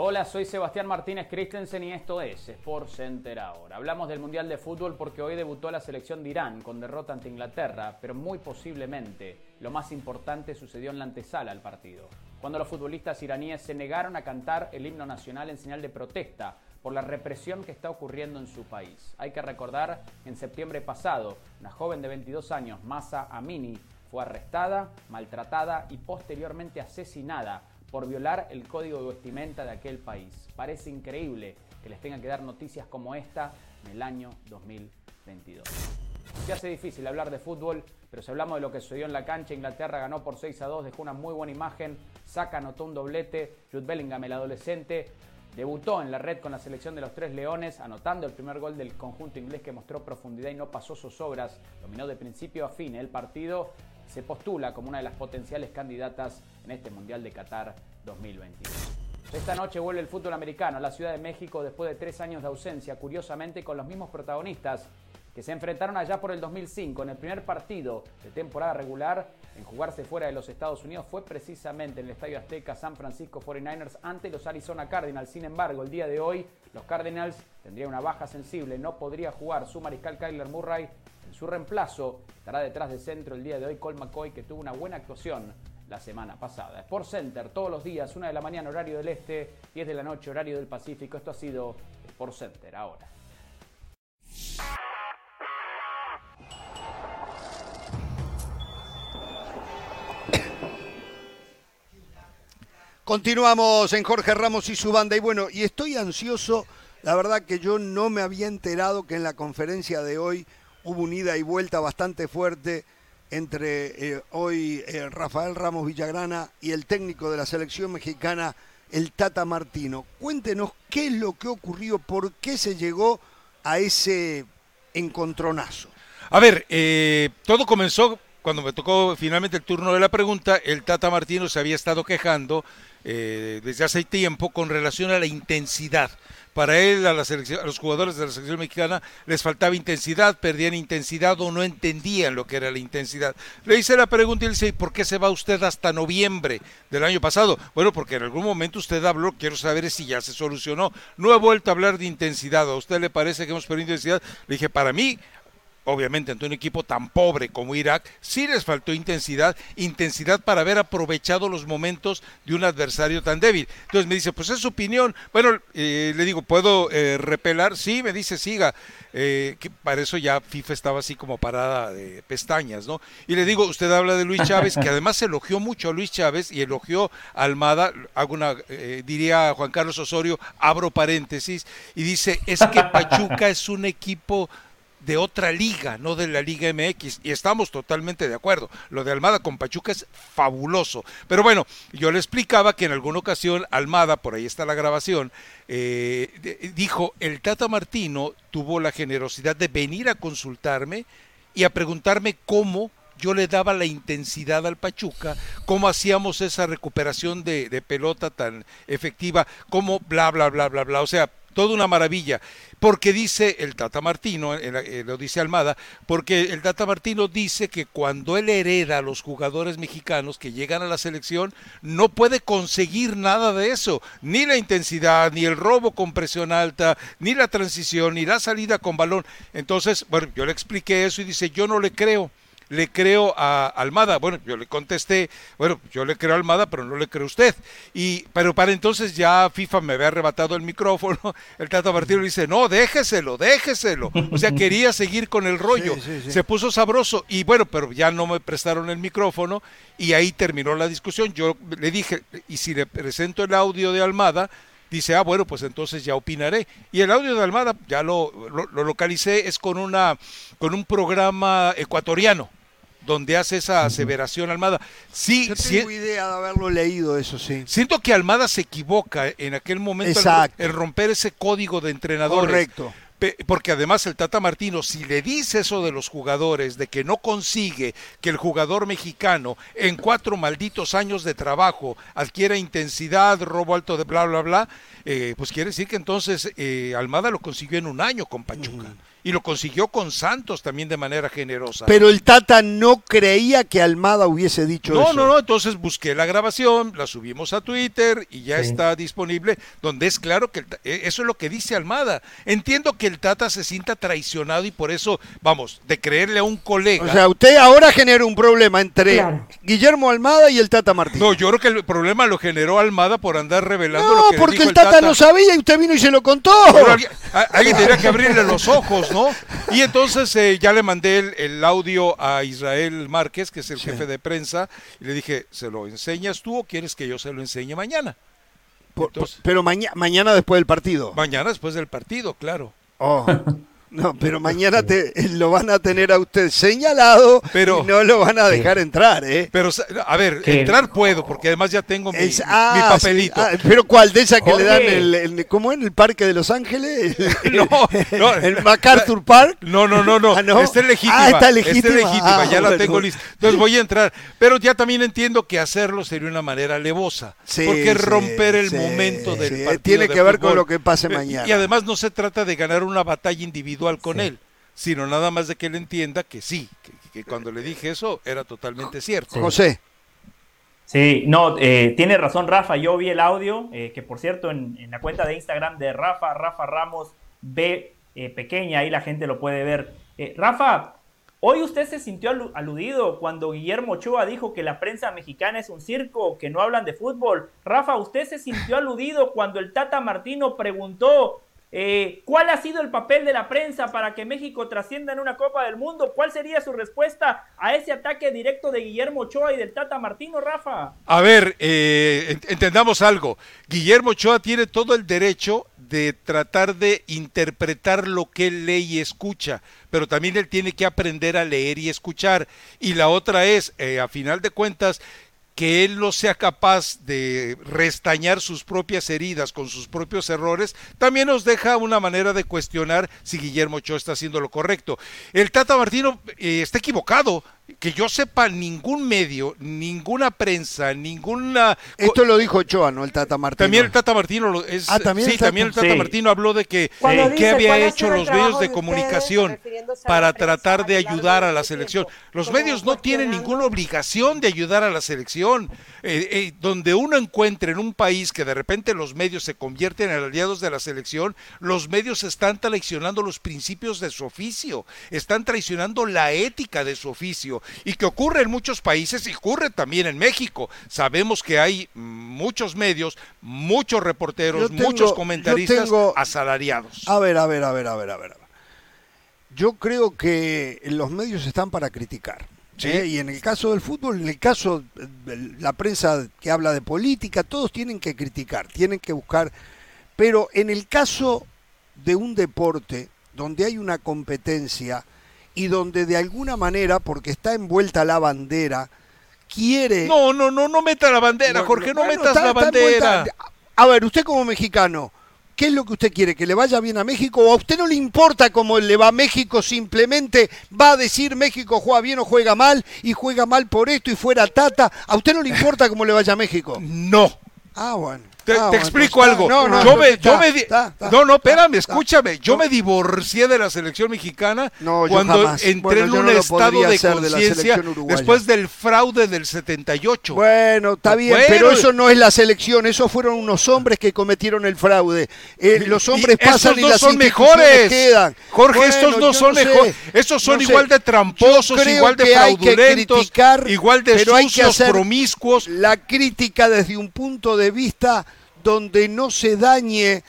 Hola, soy Sebastián Martínez Christensen y esto es Sport Center ahora. Hablamos del Mundial de Fútbol porque hoy debutó la selección de Irán con derrota ante Inglaterra, pero muy posiblemente lo más importante sucedió en la antesala al partido, cuando los futbolistas iraníes se negaron a cantar el himno nacional en señal de protesta por la represión que está ocurriendo en su país. Hay que recordar, en septiembre pasado, una joven de 22 años, Masa Amini, fue arrestada, maltratada y posteriormente asesinada por violar el código de vestimenta de aquel país. Parece increíble que les tengan que dar noticias como esta en el año 2022. Se hace difícil hablar de fútbol, pero si hablamos de lo que sucedió en la cancha, Inglaterra ganó por 6 a 2, dejó una muy buena imagen, Saca anotó un doblete, Jude Bellingham, el adolescente, debutó en la red con la selección de los Tres Leones, anotando el primer gol del conjunto inglés que mostró profundidad y no pasó sus obras, dominó de principio a fin el partido se postula como una de las potenciales candidatas en este Mundial de Qatar 2022. Esta noche vuelve el fútbol americano a la Ciudad de México después de tres años de ausencia, curiosamente con los mismos protagonistas que se enfrentaron allá por el 2005 en el primer partido de temporada regular en jugarse fuera de los Estados Unidos fue precisamente en el Estadio Azteca San Francisco 49ers ante los Arizona Cardinals. Sin embargo, el día de hoy los Cardinals tendrían una baja sensible, no podría jugar su mariscal Kyler Murray su reemplazo estará detrás de centro el día de hoy Cole McCoy, que tuvo una buena actuación la semana pasada. Sport Center, todos los días, una de la mañana, horario del este, 10 de la noche, horario del Pacífico. Esto ha sido Sport Center ahora. Continuamos en Jorge Ramos y su banda. Y bueno, y estoy ansioso. La verdad que yo no me había enterado que en la conferencia de hoy hubo una ida y vuelta bastante fuerte entre eh, hoy eh, Rafael Ramos Villagrana y el técnico de la selección mexicana, el Tata Martino. Cuéntenos qué es lo que ocurrió, por qué se llegó a ese encontronazo. A ver, eh, todo comenzó cuando me tocó finalmente el turno de la pregunta. El Tata Martino se había estado quejando desde hace tiempo con relación a la intensidad. Para él, a, la selección, a los jugadores de la selección mexicana les faltaba intensidad, perdían intensidad o no entendían lo que era la intensidad. Le hice la pregunta y le dice, ¿por qué se va usted hasta noviembre del año pasado? Bueno, porque en algún momento usted habló, quiero saber si ya se solucionó. No he vuelto a hablar de intensidad. ¿A usted le parece que hemos perdido intensidad? Le dije, para mí, obviamente ante un equipo tan pobre como Irak, sí les faltó intensidad, intensidad para haber aprovechado los momentos de un adversario tan débil. Entonces me dice, pues es su opinión. Bueno, eh, le digo, ¿puedo eh, repelar? Sí, me dice, siga. Eh, que para eso ya FIFA estaba así como parada de pestañas, ¿no? Y le digo, usted habla de Luis Chávez, que además elogió mucho a Luis Chávez y elogió a Almada, hago una, diría Juan Carlos Osorio, abro paréntesis, y dice, es que Pachuca es un equipo de otra liga, no de la Liga MX, y estamos totalmente de acuerdo. Lo de Almada con Pachuca es fabuloso. Pero bueno, yo le explicaba que en alguna ocasión Almada, por ahí está la grabación, eh, dijo, el Tata Martino tuvo la generosidad de venir a consultarme y a preguntarme cómo yo le daba la intensidad al Pachuca, cómo hacíamos esa recuperación de, de pelota tan efectiva, cómo bla, bla, bla, bla, bla. O sea, toda una maravilla. Porque dice el Tata Martino, eh, lo dice Almada, porque el Tata Martino dice que cuando él hereda a los jugadores mexicanos que llegan a la selección, no puede conseguir nada de eso, ni la intensidad, ni el robo con presión alta, ni la transición, ni la salida con balón. Entonces, bueno, yo le expliqué eso y dice, yo no le creo le creo a Almada. Bueno, yo le contesté, bueno, yo le creo a Almada, pero no le creo a usted. Y, pero para entonces ya FIFA me había arrebatado el micrófono, el Tata Martino le dice, no, déjeselo, déjeselo. O sea, quería seguir con el rollo. Sí, sí, sí. Se puso sabroso y bueno, pero ya no me prestaron el micrófono y ahí terminó la discusión. Yo le dije, y si le presento el audio de Almada, dice, ah, bueno, pues entonces ya opinaré. Y el audio de Almada, ya lo, lo, lo localicé, es con, una, con un programa ecuatoriano donde hace esa aseveración Almada. Sí, Yo tengo idea de haberlo leído, eso sí. siento que Almada se equivoca en aquel momento Exacto. en romper ese código de entrenadores. Correcto. Porque además el Tata Martino, si le dice eso de los jugadores, de que no consigue que el jugador mexicano en cuatro malditos años de trabajo adquiera intensidad, robo alto de bla, bla, bla, eh, pues quiere decir que entonces eh, Almada lo consiguió en un año con Pachuca. Y lo consiguió con Santos también de manera generosa. Pero el Tata no creía que Almada hubiese dicho No, eso. no, no, entonces busqué la grabación, la subimos a Twitter y ya Sí. está disponible, donde es claro que el eh, eso es lo que dice Almada. Entiendo que el Tata se sienta traicionado y por eso, vamos, de creerle a un colega. O sea, usted ahora genera un problema entre Claro. Guillermo Almada y el Tata Martínez. no, yo creo que el problema lo generó Almada por andar revelando No, lo que porque dijo el tata, no sabía y usted vino y se lo contó. Pero alguien, a- alguien tendría que abrirle los ojos, ¿no? Y entonces eh, ya le mandé el, el audio a Israel Márquez, que es el Sí. jefe de prensa, y le dije, ¿se lo enseñas tú o quieres que yo se lo enseñe mañana? Por- por- Entonces- pero maña- mañana después del partido. Mañana después del partido, claro. Oh. No, pero mañana te, lo van a tener a usted señalado Pero- y no lo van a dejar entrar, ¿eh? Pero, a ver, ¿Qué? entrar puedo, porque además ya tengo mi, Es- mi ah, papelito. sí, ah, pero ¿cuál? ¿De esa que le dan el, el- ¿cómo en el Parque de Los Ángeles? No, no. ¿El MacArthur Park? No, no, no, no. Ah, ¿no? Está legítima. Ah, está legítima. legítima, Ah, ya la tengo lista. Entonces voy a entrar. Pero ya también entiendo que hacerlo sería una manera alevosa. Sí, porque es sí, romper el sí, momento del partido Tiene de que ver con lo que pase Eh, mañana. Y además no se trata de ganar una batalla individual con él, sino nada más de que él entienda que sí, que, que cuando le dije eso era totalmente cierto. José. Sí, no, eh, tiene razón Rafa, yo vi el audio, eh, que por cierto en, en la cuenta de Instagram de Rafa, Rafa Ramos B eh, pequeña, ahí la gente lo puede ver. Eh, Rafa, hoy usted se sintió alu- aludido cuando Guillermo Ochoa dijo que la prensa mexicana es un circo, que no hablan de fútbol. Rafa, usted se sintió aludido cuando el Tata Martino preguntó Eh, ¿Cuál ha sido el papel de la prensa para que México trascienda en una Copa del Mundo? ¿Cuál sería su respuesta a ese ataque directo de Guillermo Ochoa y del Tata Martino, Rafa? A ver, eh, entendamos algo. Guillermo Ochoa tiene todo el derecho de tratar de interpretar lo que lee y escucha, pero también él tiene que aprender a leer y escuchar. Y la otra es, eh, a final de cuentas, que él no sea capaz de restañar sus propias heridas con sus propios errores, también nos deja una manera de cuestionar si Guillermo Ochoa está haciendo lo correcto. El Tata Martino eh, está equivocado, que yo sepa, ningún medio, ninguna prensa, ninguna... Esto lo dijo Ochoa, ¿no? El Tata Martino. También el Tata Martino lo es... Ah, ¿también sí, el Tata- también el Tata Sí. Martino habló de que Cuando qué dice, había ¿cuál ha hecho los medios de de comunicación para tratar de ayudar a la selección. Los medios no tienen ninguna obligación de ayudar a la selección. Eh, eh, donde uno encuentre en un país que de repente los medios se convierten en aliados de la selección, los medios están traicionando los principios de su oficio, están traicionando la ética de su oficio y que ocurre en muchos países y ocurre también en México. Sabemos que hay muchos medios, muchos reporteros, tengo- muchos comentaristas tengo- asalariados. A ver, a ver, a ver, a ver, a ver. a ver. Yo creo que los medios están para criticar. Sí. ¿eh? Y en el caso del fútbol, en el caso de la prensa que habla de política, todos tienen que criticar, tienen que buscar. Pero en el caso de un deporte donde hay una competencia y donde de alguna manera, porque está envuelta la bandera, quiere... No, no, no, no meta la bandera, Jorge, no bueno, metas está- la bandera. envuelta- A ver, usted como mexicano, ¿qué es lo que usted quiere? ¿Que le vaya bien a México? ¿O a usted no le importa cómo le va a México? Simplemente va a decir México juega bien o juega mal y juega mal por esto y fuera tata. ¿A usted no le importa cómo le vaya a México? No. Ah, bueno. Te, Ah, te bueno, explico está- algo. no, no, yo no, me, está, yo me di- está, está, no, no, espérame, está, escúchame. Yo me divorcié de la selección mexicana cuando jamás. entré Bueno, en un estado de de conciencia uruguaya. después del fraude del 78. Bueno, está bien, Bueno. pero eso no es la selección, esos fueron unos hombres que cometieron el fraude. Eh, los hombres Y pasan y no las son mejores. quedan. Jorge, estos no son mejores. Estos son no sé. igual de tramposos, igual de fraudulentos, criticar, igual de sucios, promiscuos. La crítica desde un punto de vista donde no se dañe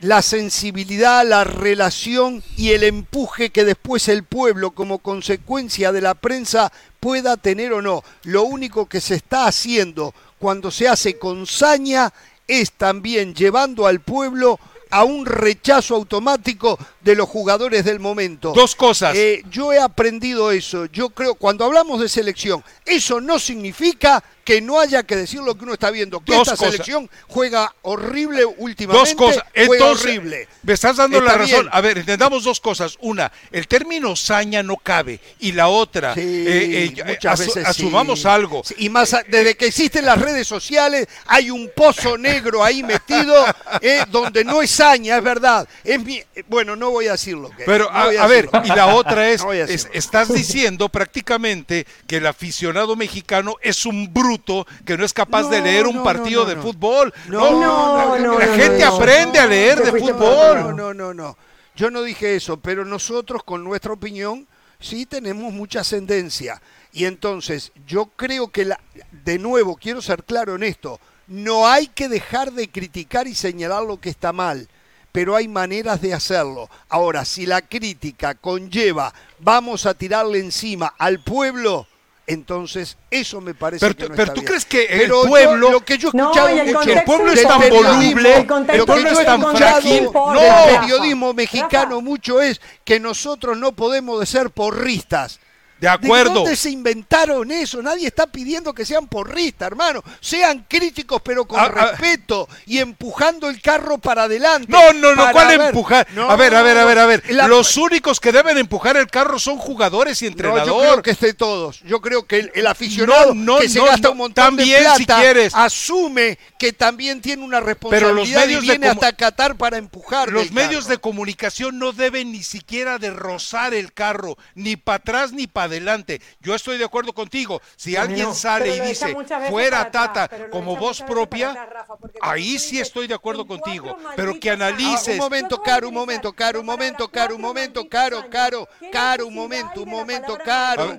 la sensibilidad, la relación y el empuje que después el pueblo como consecuencia de la prensa pueda tener o no. Lo único que se está haciendo cuando se hace con saña es también llevando al pueblo a un rechazo automático de los jugadores del momento. Dos cosas. Eh, yo he aprendido eso. Yo creo, cuando hablamos de selección, eso no significa que no haya que decir lo que uno está viendo. Que Dos esta cosas. selección juega horrible últimamente. Dos cosas. Juega horrible. me estás dando la razón. bien. A ver, entendamos dos cosas. Una, el término saña no cabe. Y la otra, Sí, eh, eh, muchas asu- veces asumamos sí. algo. Sí, Y más a- desde que existen las redes sociales, hay un pozo negro ahí metido eh, donde no es saña, es verdad. Es mi- eh, bueno, no voy a decir lo que Pero no a, ver, decirlo. y la otra es, No es- decirlo. estás diciendo prácticamente que el aficionado mexicano es un bruto que no es capaz de leer un no, partido no, de fútbol. No, no, no, la no, gente aprende a leer de fútbol. No, no, no, no. Yo no dije eso, pero nosotros con nuestra opinión sí tenemos mucha ascendencia. Y entonces yo creo que, la, de nuevo, quiero ser claro en esto, no hay que dejar de criticar y señalar lo que está mal, pero hay maneras de hacerlo. Ahora, si la crítica conlleva, vamos a tirarle encima al pueblo, entonces eso me parece Pero que tú- no pero está tú bien. crees que el Pero yo- pueblo- lo que yo he No, escuchado y el mucho contexto pueblo es tan periodismo- voluble, el contexto- lo que yo he es escuchado frágil. del No. periodismo mexicano Rafa. mucho es que nosotros no podemos de ser porristas. De acuerdo. ¿De dónde se inventaron eso? Nadie está pidiendo que sean porristas, hermano. Sean críticos, pero con A- a- respeto y empujando el carro para adelante. No, no, no, ¿cuál ver- empujar? No, a ver, a ver, a ver, a ver. la- Los únicos que deben empujar el carro son jugadores y No, entrenador. yo creo que esté todos. Yo creo que el, el aficionado No, no, que se no, gasta no. un montón También, de plata si quieres. asume que también tiene una Pero responsabilidad los medios y de viene comu- hasta Qatar para empujar. Los medios carro. de comunicación no deben ni siquiera de rozar el carro, ni para atrás ni para adelante. Yo estoy de acuerdo contigo. Si alguien No, sale pero y dice fuera atrás, Tata pero como voz propia, atrás, Rafa, ahí sí estoy de acuerdo contigo. Pero que analices. Ah, un momento, Caro, un momento, Caro, un momento, Caro, un momento, Caro. Caro, ¿Qué Caro, un momento, un momento, Caro.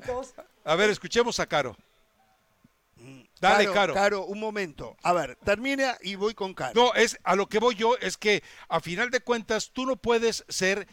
A ver, escuchemos a Caro. Dale, Caro. Caro, un momento. A ver, termina y voy con Caro. No, es a lo que voy yo es que a final de cuentas tú no puedes ser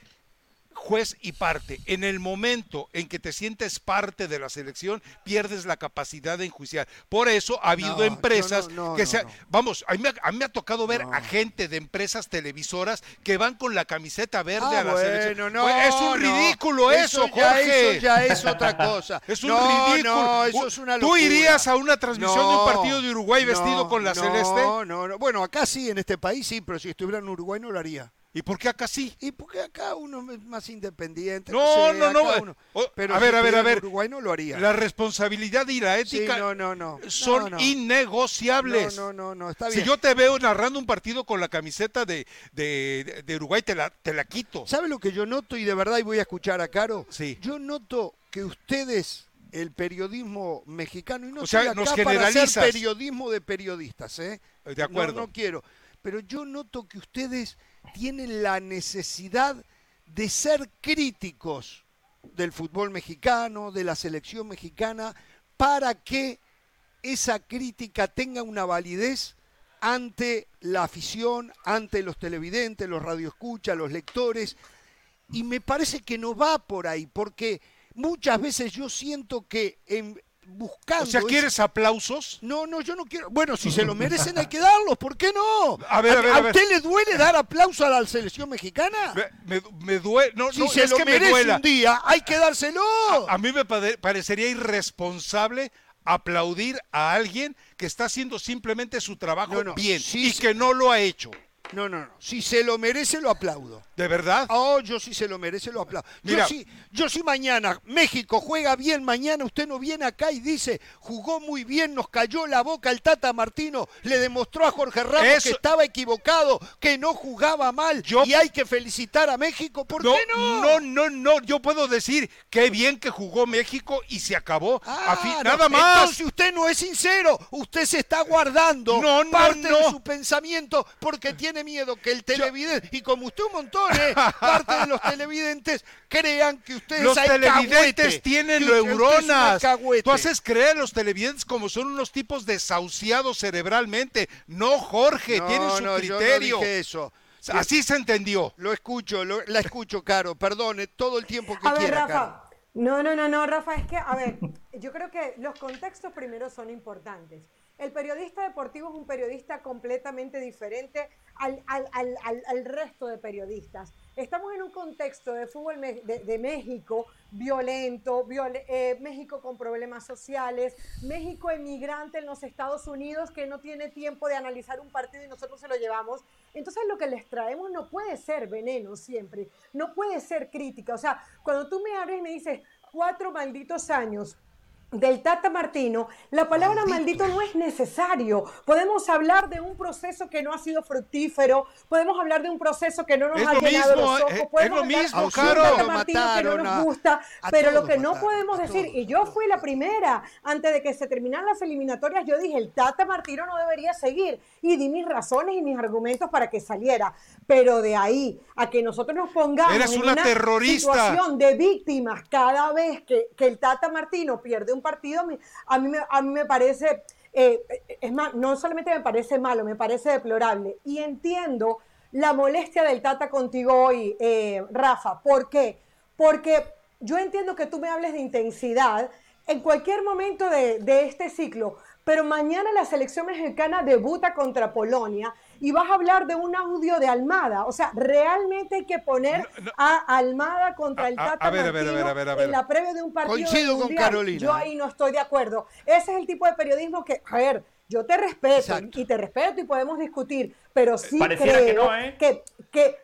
juez y parte. En el momento en que te sientes parte de la selección, pierdes la capacidad de enjuiciar. Por eso ha habido No, empresas no, no, que no, se... no. Vamos, a mí, me ha- a mí me ha tocado ver No. a gente de empresas televisoras que van con la camiseta verde Ah, a la bueno, selección. no, Pues es un no. ridículo eso, ya, Jorge. Eso ya es otra cosa. Es un no, ridículo. No, eso es una ¿Tú locura. irías a una transmisión de un No, partido de Uruguay vestido no, con la no, celeste? No, no, Bueno, acá sí, en este país sí, pero si estuviera en Uruguay no lo haría. ¿Y por qué acá sí? Y porque acá uno es más independiente. No, sé, no, no. uno- pero a si ver, a ver, a ver. Uruguay no lo haría. La responsabilidad y la Sí, ética no, no, no. son No, no. innegociables. No, no, no, no, está Si bien. yo te veo narrando un partido con la camiseta de, de, de Uruguay, te la, te la quito. ¿Sabe lo que yo noto? Y de verdad, y voy a escuchar a Caro. Sí. Yo noto que ustedes, el periodismo mexicano, y no O sea, acá nos para hacer generalizas. periodismo de periodistas, ¿eh? De acuerdo. No, no quiero. Pero yo noto que ustedes tienen la necesidad de ser críticos del fútbol mexicano, de la selección mexicana, para que esa crítica tenga una validez ante la afición, ante los televidentes, los radioescuchas, los lectores. Y me parece que no va por ahí, porque muchas veces yo siento que en, buscando... O sea, ¿quieres aplausos? no, no, yo no quiero. Bueno, si se lo merecen hay que darlos, ¿por qué no? A ver, a ver, a ver. usted le duele dar aplauso a la selección mexicana? Me, me, me duele. No, si no, se es lo que me merece duela. un día, hay que dárselo. A mí me pare- parecería irresponsable aplaudir a alguien que está haciendo simplemente su trabajo No, no, bien sí, y sí. que no lo ha hecho. No, no, no. Si se lo merece, lo aplaudo. ¿De verdad? Oh, yo sí se lo merece, lo aplaudo. Mira. Yo sí, yo sí mañana, México juega bien mañana, usted no viene acá y dice, jugó muy bien, nos cayó la boca el Tata Martino, le demostró a Jorge Ramos Eso- que estaba equivocado, que no jugaba mal Yo- y hay que felicitar a México, ¿por no, qué no? no, no, no. Yo puedo decir qué bien que jugó México y se acabó. Ah, A fin- no, nada más. Entonces usted no es sincero, usted se está guardando No, no, parte de su pensamiento porque tiene miedo que el televidente, y como usted un montón, ¿eh? parte de los televidentes crean que usted Los es televidentes tienen neuronas. Tú haces creer a los televidentes como son unos tipos desahuciados cerebralmente. No, Jorge, No, tienen su no, yo no criterio. dije eso. Así se entendió. Lo escucho, lo- la escucho, Caro, perdone, todo el tiempo que A ver, Rafa. Caro. No, no, no, no, Rafa, es que, a ver, yo creo que los contextos primero son importantes. El periodista deportivo es un periodista completamente diferente al, al- al- al- resto de periodistas. Estamos en un contexto de fútbol de, México violento, viol- eh, México con problemas sociales, México emigrante en los Estados Unidos que no tiene tiempo de analizar un partido y nosotros se lo llevamos. Entonces lo que les traemos no puede ser veneno siempre, no puede ser crítica. O sea, cuando tú me abres y me dices cuatro malditos años del Tata Martino, la palabra maldito. no es necesario. Podemos hablar de un proceso que no ha sido fructífero, podemos hablar de un proceso que no nos Es ha lo llenado mismo, los ojos, eh, es podemos lo hablar mismo. Tata Lo Martino que no nos a- gusta, a pero lo que no podemos a decir, todos, y yo a fui la primera, antes de que se terminaran las eliminatorias, yo dije, el Tata Martino no debería seguir, y di mis razones y mis argumentos para que saliera, pero de ahí a que nosotros nos pongamos Eres en una terrorista. situación de víctimas cada vez que, que el Tata Martino pierde un partido, a mí, a mí, me, parece, eh, es más, no solamente me parece malo, me parece deplorable. Y entiendo la molestia del Tata contigo hoy, eh, Rafa. ¿Por qué? Porque yo entiendo que tú me hables de intensidad en cualquier momento de, de este ciclo, pero mañana la selección mexicana debuta contra Polonia y vas a hablar de un audio de Almada. O sea, realmente hay que poner No, no. a Almada contra el Tata a ver, a ver, a Martino ver, a ver, a ver. en la previa de un partido Coincido con. Carolina, Yo ahí no estoy de acuerdo. Ese es el tipo de periodismo que, a ver, yo te respeto Exacto. y te respeto y podemos discutir, pero sí Pareciera creo que no, ¿eh? que, que-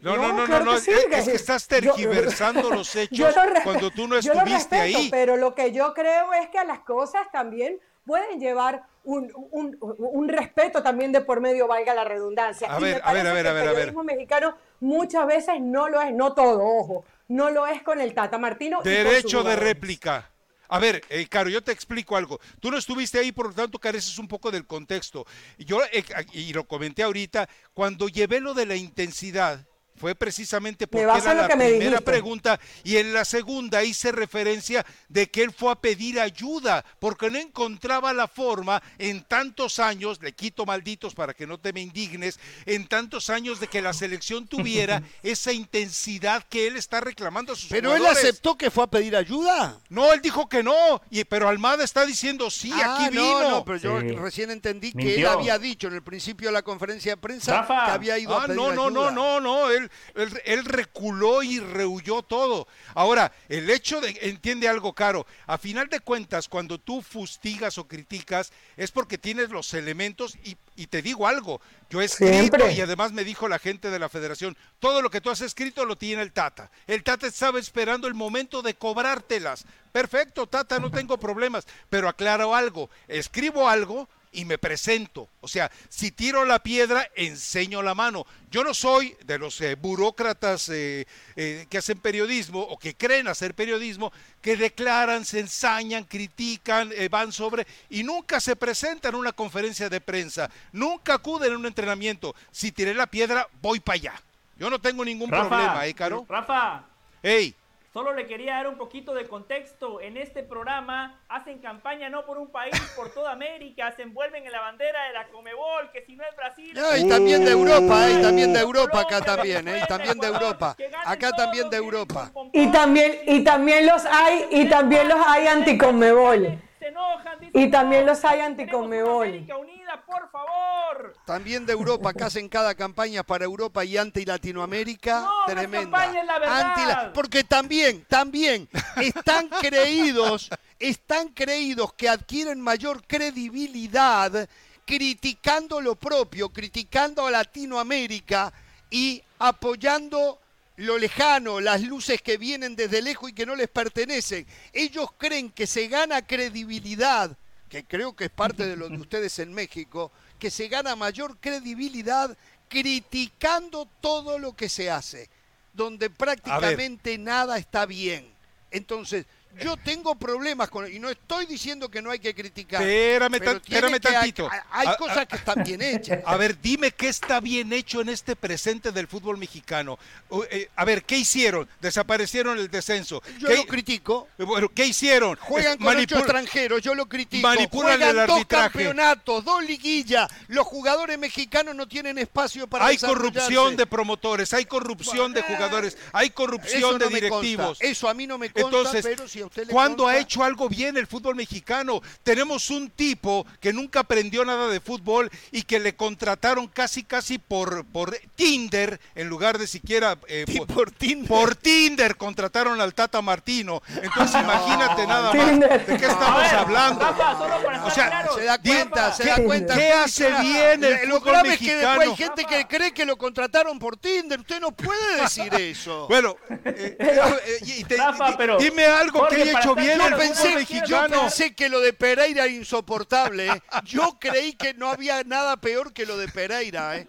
No, no, no, claro no, no, que sí, es- que- es que estás yo- tergiversando los hechos yo lo cuando tú no yo lo estuviste respeto, ahí. Pero lo que yo creo es que a las cosas también pueden llevar un, un- un respeto también de por medio, valga la redundancia. A Y ver, a ver, a ver, a ver, El a ver. periodismo mexicano muchas veces no lo es, no todo, ojo, no lo es con el Tata Martino. Derecho de réplica. A ver, eh, Caro, yo te explico algo. Tú no estuviste ahí, por lo tanto careces un poco del contexto. Yo, eh, y lo comenté ahorita, cuando llevé lo de la intensidad, fue precisamente Me porque era la primera dijiste. pregunta y en la segunda hice referencia de que él fue a pedir ayuda porque no encontraba la forma en tantos años, le quito malditos para que no te me indignes, en tantos años de que la selección tuviera esa intensidad que él está reclamando a sus Pero él aceptó que fue a pedir ayuda. No, él dijo que no, y, pero Almada está diciendo sí, Ah, aquí vino. No, no, pero yo Sí. recién entendí que él había dicho en el principio de la conferencia de prensa Rafa. que había ido a Ah, pedir no, no, no, ayuda. no, no, él, él, él reculó y rehuyó todo. Ahora, el hecho de, entiende algo caro, a final de cuentas, cuando tú fustigas o criticas, es porque tienes los elementos y, y te digo algo, yo he escrito Siempre. y además me dijo la gente de la federación, todo lo que tú has escrito lo tiene el Tata. El Tata estaba esperando el momento de cobrártelas. Perfecto, Tata, no tengo problemas, pero aclaro algo, escribo algo y me presento. O sea, si tiro la piedra, enseño la mano. Yo no soy de los eh, burócratas eh, eh, que hacen periodismo o que creen hacer periodismo, que declaran, se ensañan, critican, eh, van sobre y nunca se presentan en una conferencia de prensa, nunca acuden a un entrenamiento. Si tiré la piedra, voy para allá. Yo no tengo ningún problema, ¿eh, Caro? Rafa, Ey, solo le quería dar un poquito de contexto. En este programa hacen campaña no por un país, por toda América. Se envuelven en la bandera de la Comebol, que si no es Brasil. No, y también de Europa, eh, y también de Uh, Europa acá también, eh, y también de Europa. Acá también de Europa. Y también, y también los hay, y también los hay anticonmebol. Se enojan, dicen, Y también "No, los hay anticonmebol". América unida, por favor. También de Europa, acá hacen cada campaña para Europa y anti Latinoamérica, No, tremenda. campaña, es la verdad. Anti- porque también, también están creídos, están creídos que adquieren mayor credibilidad criticando lo propio, criticando a Latinoamérica y apoyando lo lejano, las luces que vienen desde lejos y que no les pertenecen. Ellos creen que se gana credibilidad, que creo que es parte de lo de ustedes en México, que se gana mayor credibilidad criticando todo lo que se hace, donde prácticamente nada está bien. Entonces, yo tengo problemas con y no estoy diciendo que no hay que criticar. Espérame pero espérame hay- tantito. Hay, A- cosas que están bien hechas. A ver, dime qué está bien hecho en este presente del fútbol mexicano. Uh, eh, a ver, ¿qué hicieron? Desaparecieron el descenso. Yo ¿Qué, lo critico. eh, bueno, ¿qué hicieron? Juegan Eh, con ocho extranjeros, yo lo critico. manipulan Juegan el dos arbitraje. campeonatos, dos liguillas. Los jugadores mexicanos no tienen espacio para Hay corrupción de promotores, hay corrupción de jugadores, hay corrupción no de directivos. Eso a mí no me consta, Entonces, pero si a usted le ¿cuándo ha hecho algo bien el fútbol mexicano? Tenemos un tipo que nunca aprendió nada de fútbol y que le contrataron casi casi por, por Tinder en lugar de siquiera eh, por Tinder. por Tinder contrataron al Tata Martino. Entonces imagínate nada más Tinder. de qué estamos ver, hablando. Rafa, solo para O sea, claro, Se da cuenta, se da ¿qué- cuenta. qué hace bien el Lo fútbol grave es que después hay mexicano? gente que cree que lo contrataron por Tinder. Usted no puede decir eso. Bueno, eh, eh, y te- Rafa, di- pero- dime algo Jorge, hecho bien yo pensé, yo mexicano. pensé que lo de Pereira era insoportable. ¿eh? Yo creí que no había nada peor que lo de Pereira. ¿eh?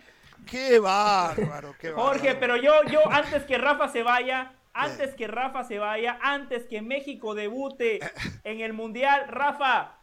Qué bárbaro, qué bárbaro. Jorge, pero yo, yo antes que Rafa se vaya, antes que Rafa se vaya, antes que México debute en el Mundial, Rafa,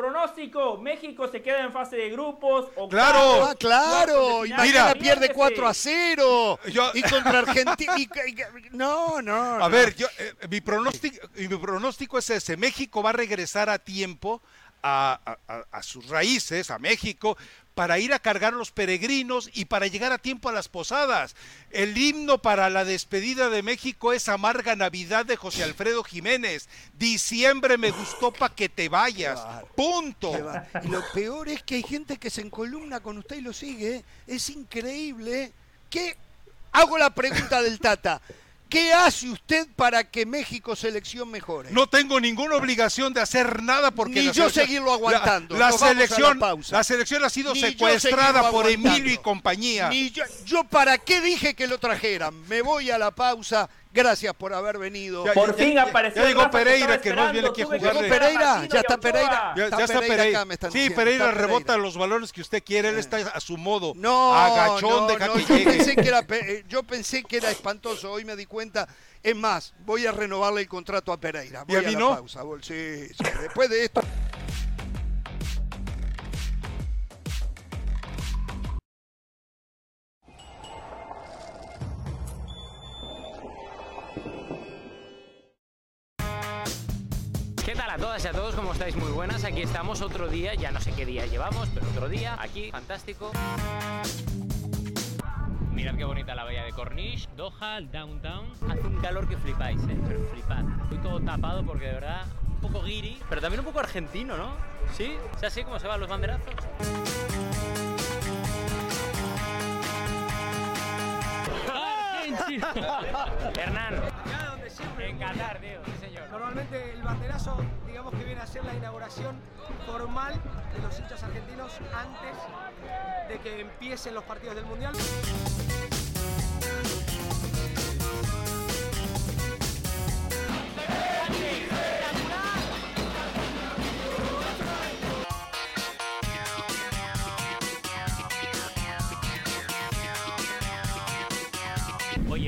pronóstico, México se queda en fase de grupos. octavos, Claro. Ah, claro. Y Mira. pierde Aviéntese. 4 a 0. Yo- Y contra Argentina. y- y- no, no. A no. ver, yo, eh, mi, pronóstico, mi pronóstico es ese. México va a regresar a tiempo a, a- a- a sus raíces, a México, para ir a cargar los peregrinos y para llegar a tiempo a las posadas. El himno para la despedida de México es Amarga Navidad de José Alfredo Jiménez. Diciembre me gustó para que te vayas. Punto. Y lo peor es que hay gente que se encolumna con usted y lo sigue. Es increíble. ¿Qué? Hago la pregunta del Tata. ¿Qué hace usted para que México selección mejore? No tengo ninguna obligación de hacer nada porque Ni yo selección- seguirlo aguantando. La, selección, la selección ha sido Ni secuestrada por aguantando. Emilio y compañía. Ni yo, yo para qué dije que lo trajeran. Me voy a la pausa. Gracias por haber venido. Ya- Por ya- fin ya- apareció ya llegó que Pereira, que no viene esperando. aquí a Tuve que jugarle. buscar a Pereira, Martino ya está. Pereira. Ya, Está ya está Pereira Pereira. acá, me están sí, diciendo, Pereira está Pereira. rebota los balones que usted quiere. Él está a su modo. No, Agachón, no, deja no, que yo pensé que era pe- eh, yo pensé que era espantoso, hoy me di cuenta. Es más, voy a renovarle el contrato a Pereira. ¿Y Voy a mí la no? pausa, sí, sí, después de esto a todos, ¿cómo estáis? Muy buenas, aquí estamos otro día, ya no sé qué día llevamos, pero otro día, aquí, fantástico. Mirad qué bonita la bahía de Corniche, Doha, el downtown. Hace un calor que flipáis, ¿eh? Pero flipad. Estoy todo tapado porque de verdad, un poco guiri, pero también un poco argentino, ¿no? ¿Sí? ¿Es así como se van los banderazos? Hernán, en Qatar, tío, sí señor. Normalmente el banderazo, digamos que viene a ser la inauguración formal de los hinchas argentinos antes de que empiecen los partidos del Mundial.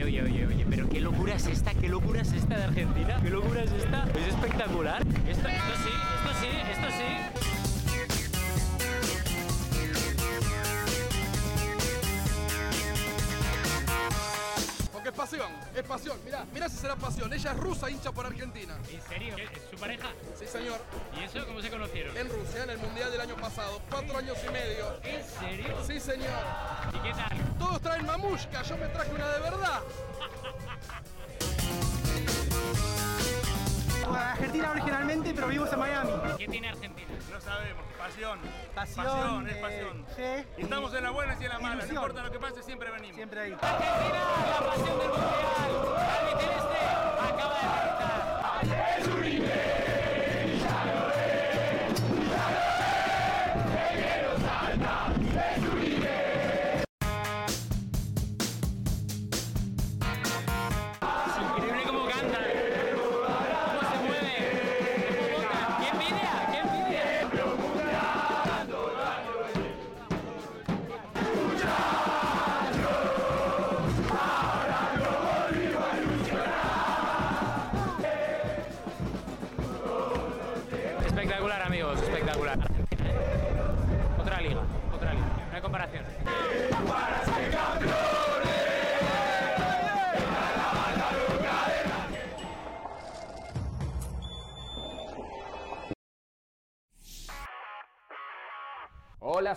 Oye, oye, oye, oye, pero qué locura es esta, qué locura es esta de Argentina, qué locura es esta, es espectacular. Esto, esto sí, esto sí, esto sí. Porque es pasión, es pasión. Mirá, mirá si será pasión. Ella es rusa, hincha por Argentina. ¿En serio? ¿Es su pareja? Sí, señor. ¿Y eso cómo se conocieron? En Rusia, en el Mundial del año pasado. Cuatro años y medio. ¿En serio? Sí, señor. ¿Y qué tal? Todos traen mamushka, yo me traje una de verdad. Argentina originalmente, pero vivimos en Miami. ¿Qué tiene Argentina? No sabemos, pasión. Pasión, es eh, pasión. Y estamos en las buenas y en las malas, no importa lo que pase, siempre venimos. Siempre ahí. Argentina, la pasión del mundial.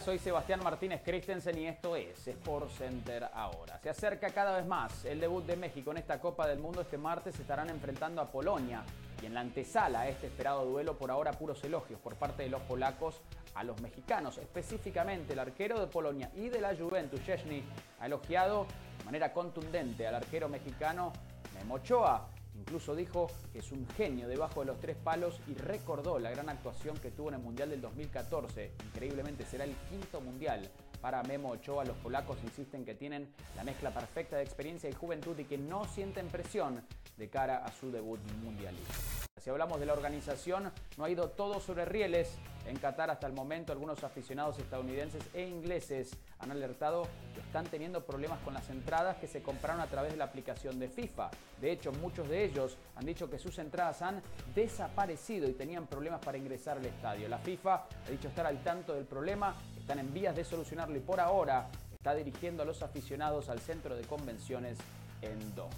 Soy Sebastián Martínez Christensen y esto es Sport Center ahora. Se acerca cada vez más el debut de México en esta Copa del Mundo. Este martes se estarán enfrentando a Polonia y en la antesala a este esperado duelo por ahora puros elogios por parte de los polacos a los mexicanos. Específicamente el arquero de Polonia y de la Juventus, Szczesny, ha elogiado de manera contundente al arquero mexicano Memo Ochoa. Incluso dijo que es un genio debajo de los tres palos y recordó la gran actuación que tuvo en el Mundial del 2014. Increíblemente será el quinto Mundial para Memo Ochoa. Los polacos insisten que tienen la mezcla perfecta de experiencia y juventud y que no sienten presión de cara a su debut mundialista. Si hablamos de la organización, no ha ido todo sobre rieles. En Qatar hasta el momento algunos aficionados estadounidenses e ingleses han alertado que están teniendo problemas con las entradas que se compraron a través de la aplicación de FIFA. De hecho, muchos de ellos han dicho que sus entradas han desaparecido y tenían problemas para ingresar al estadio. La FIFA ha dicho estar al tanto del problema, están en vías de solucionarlo y por ahora está dirigiendo a los aficionados al centro de convenciones en Doha.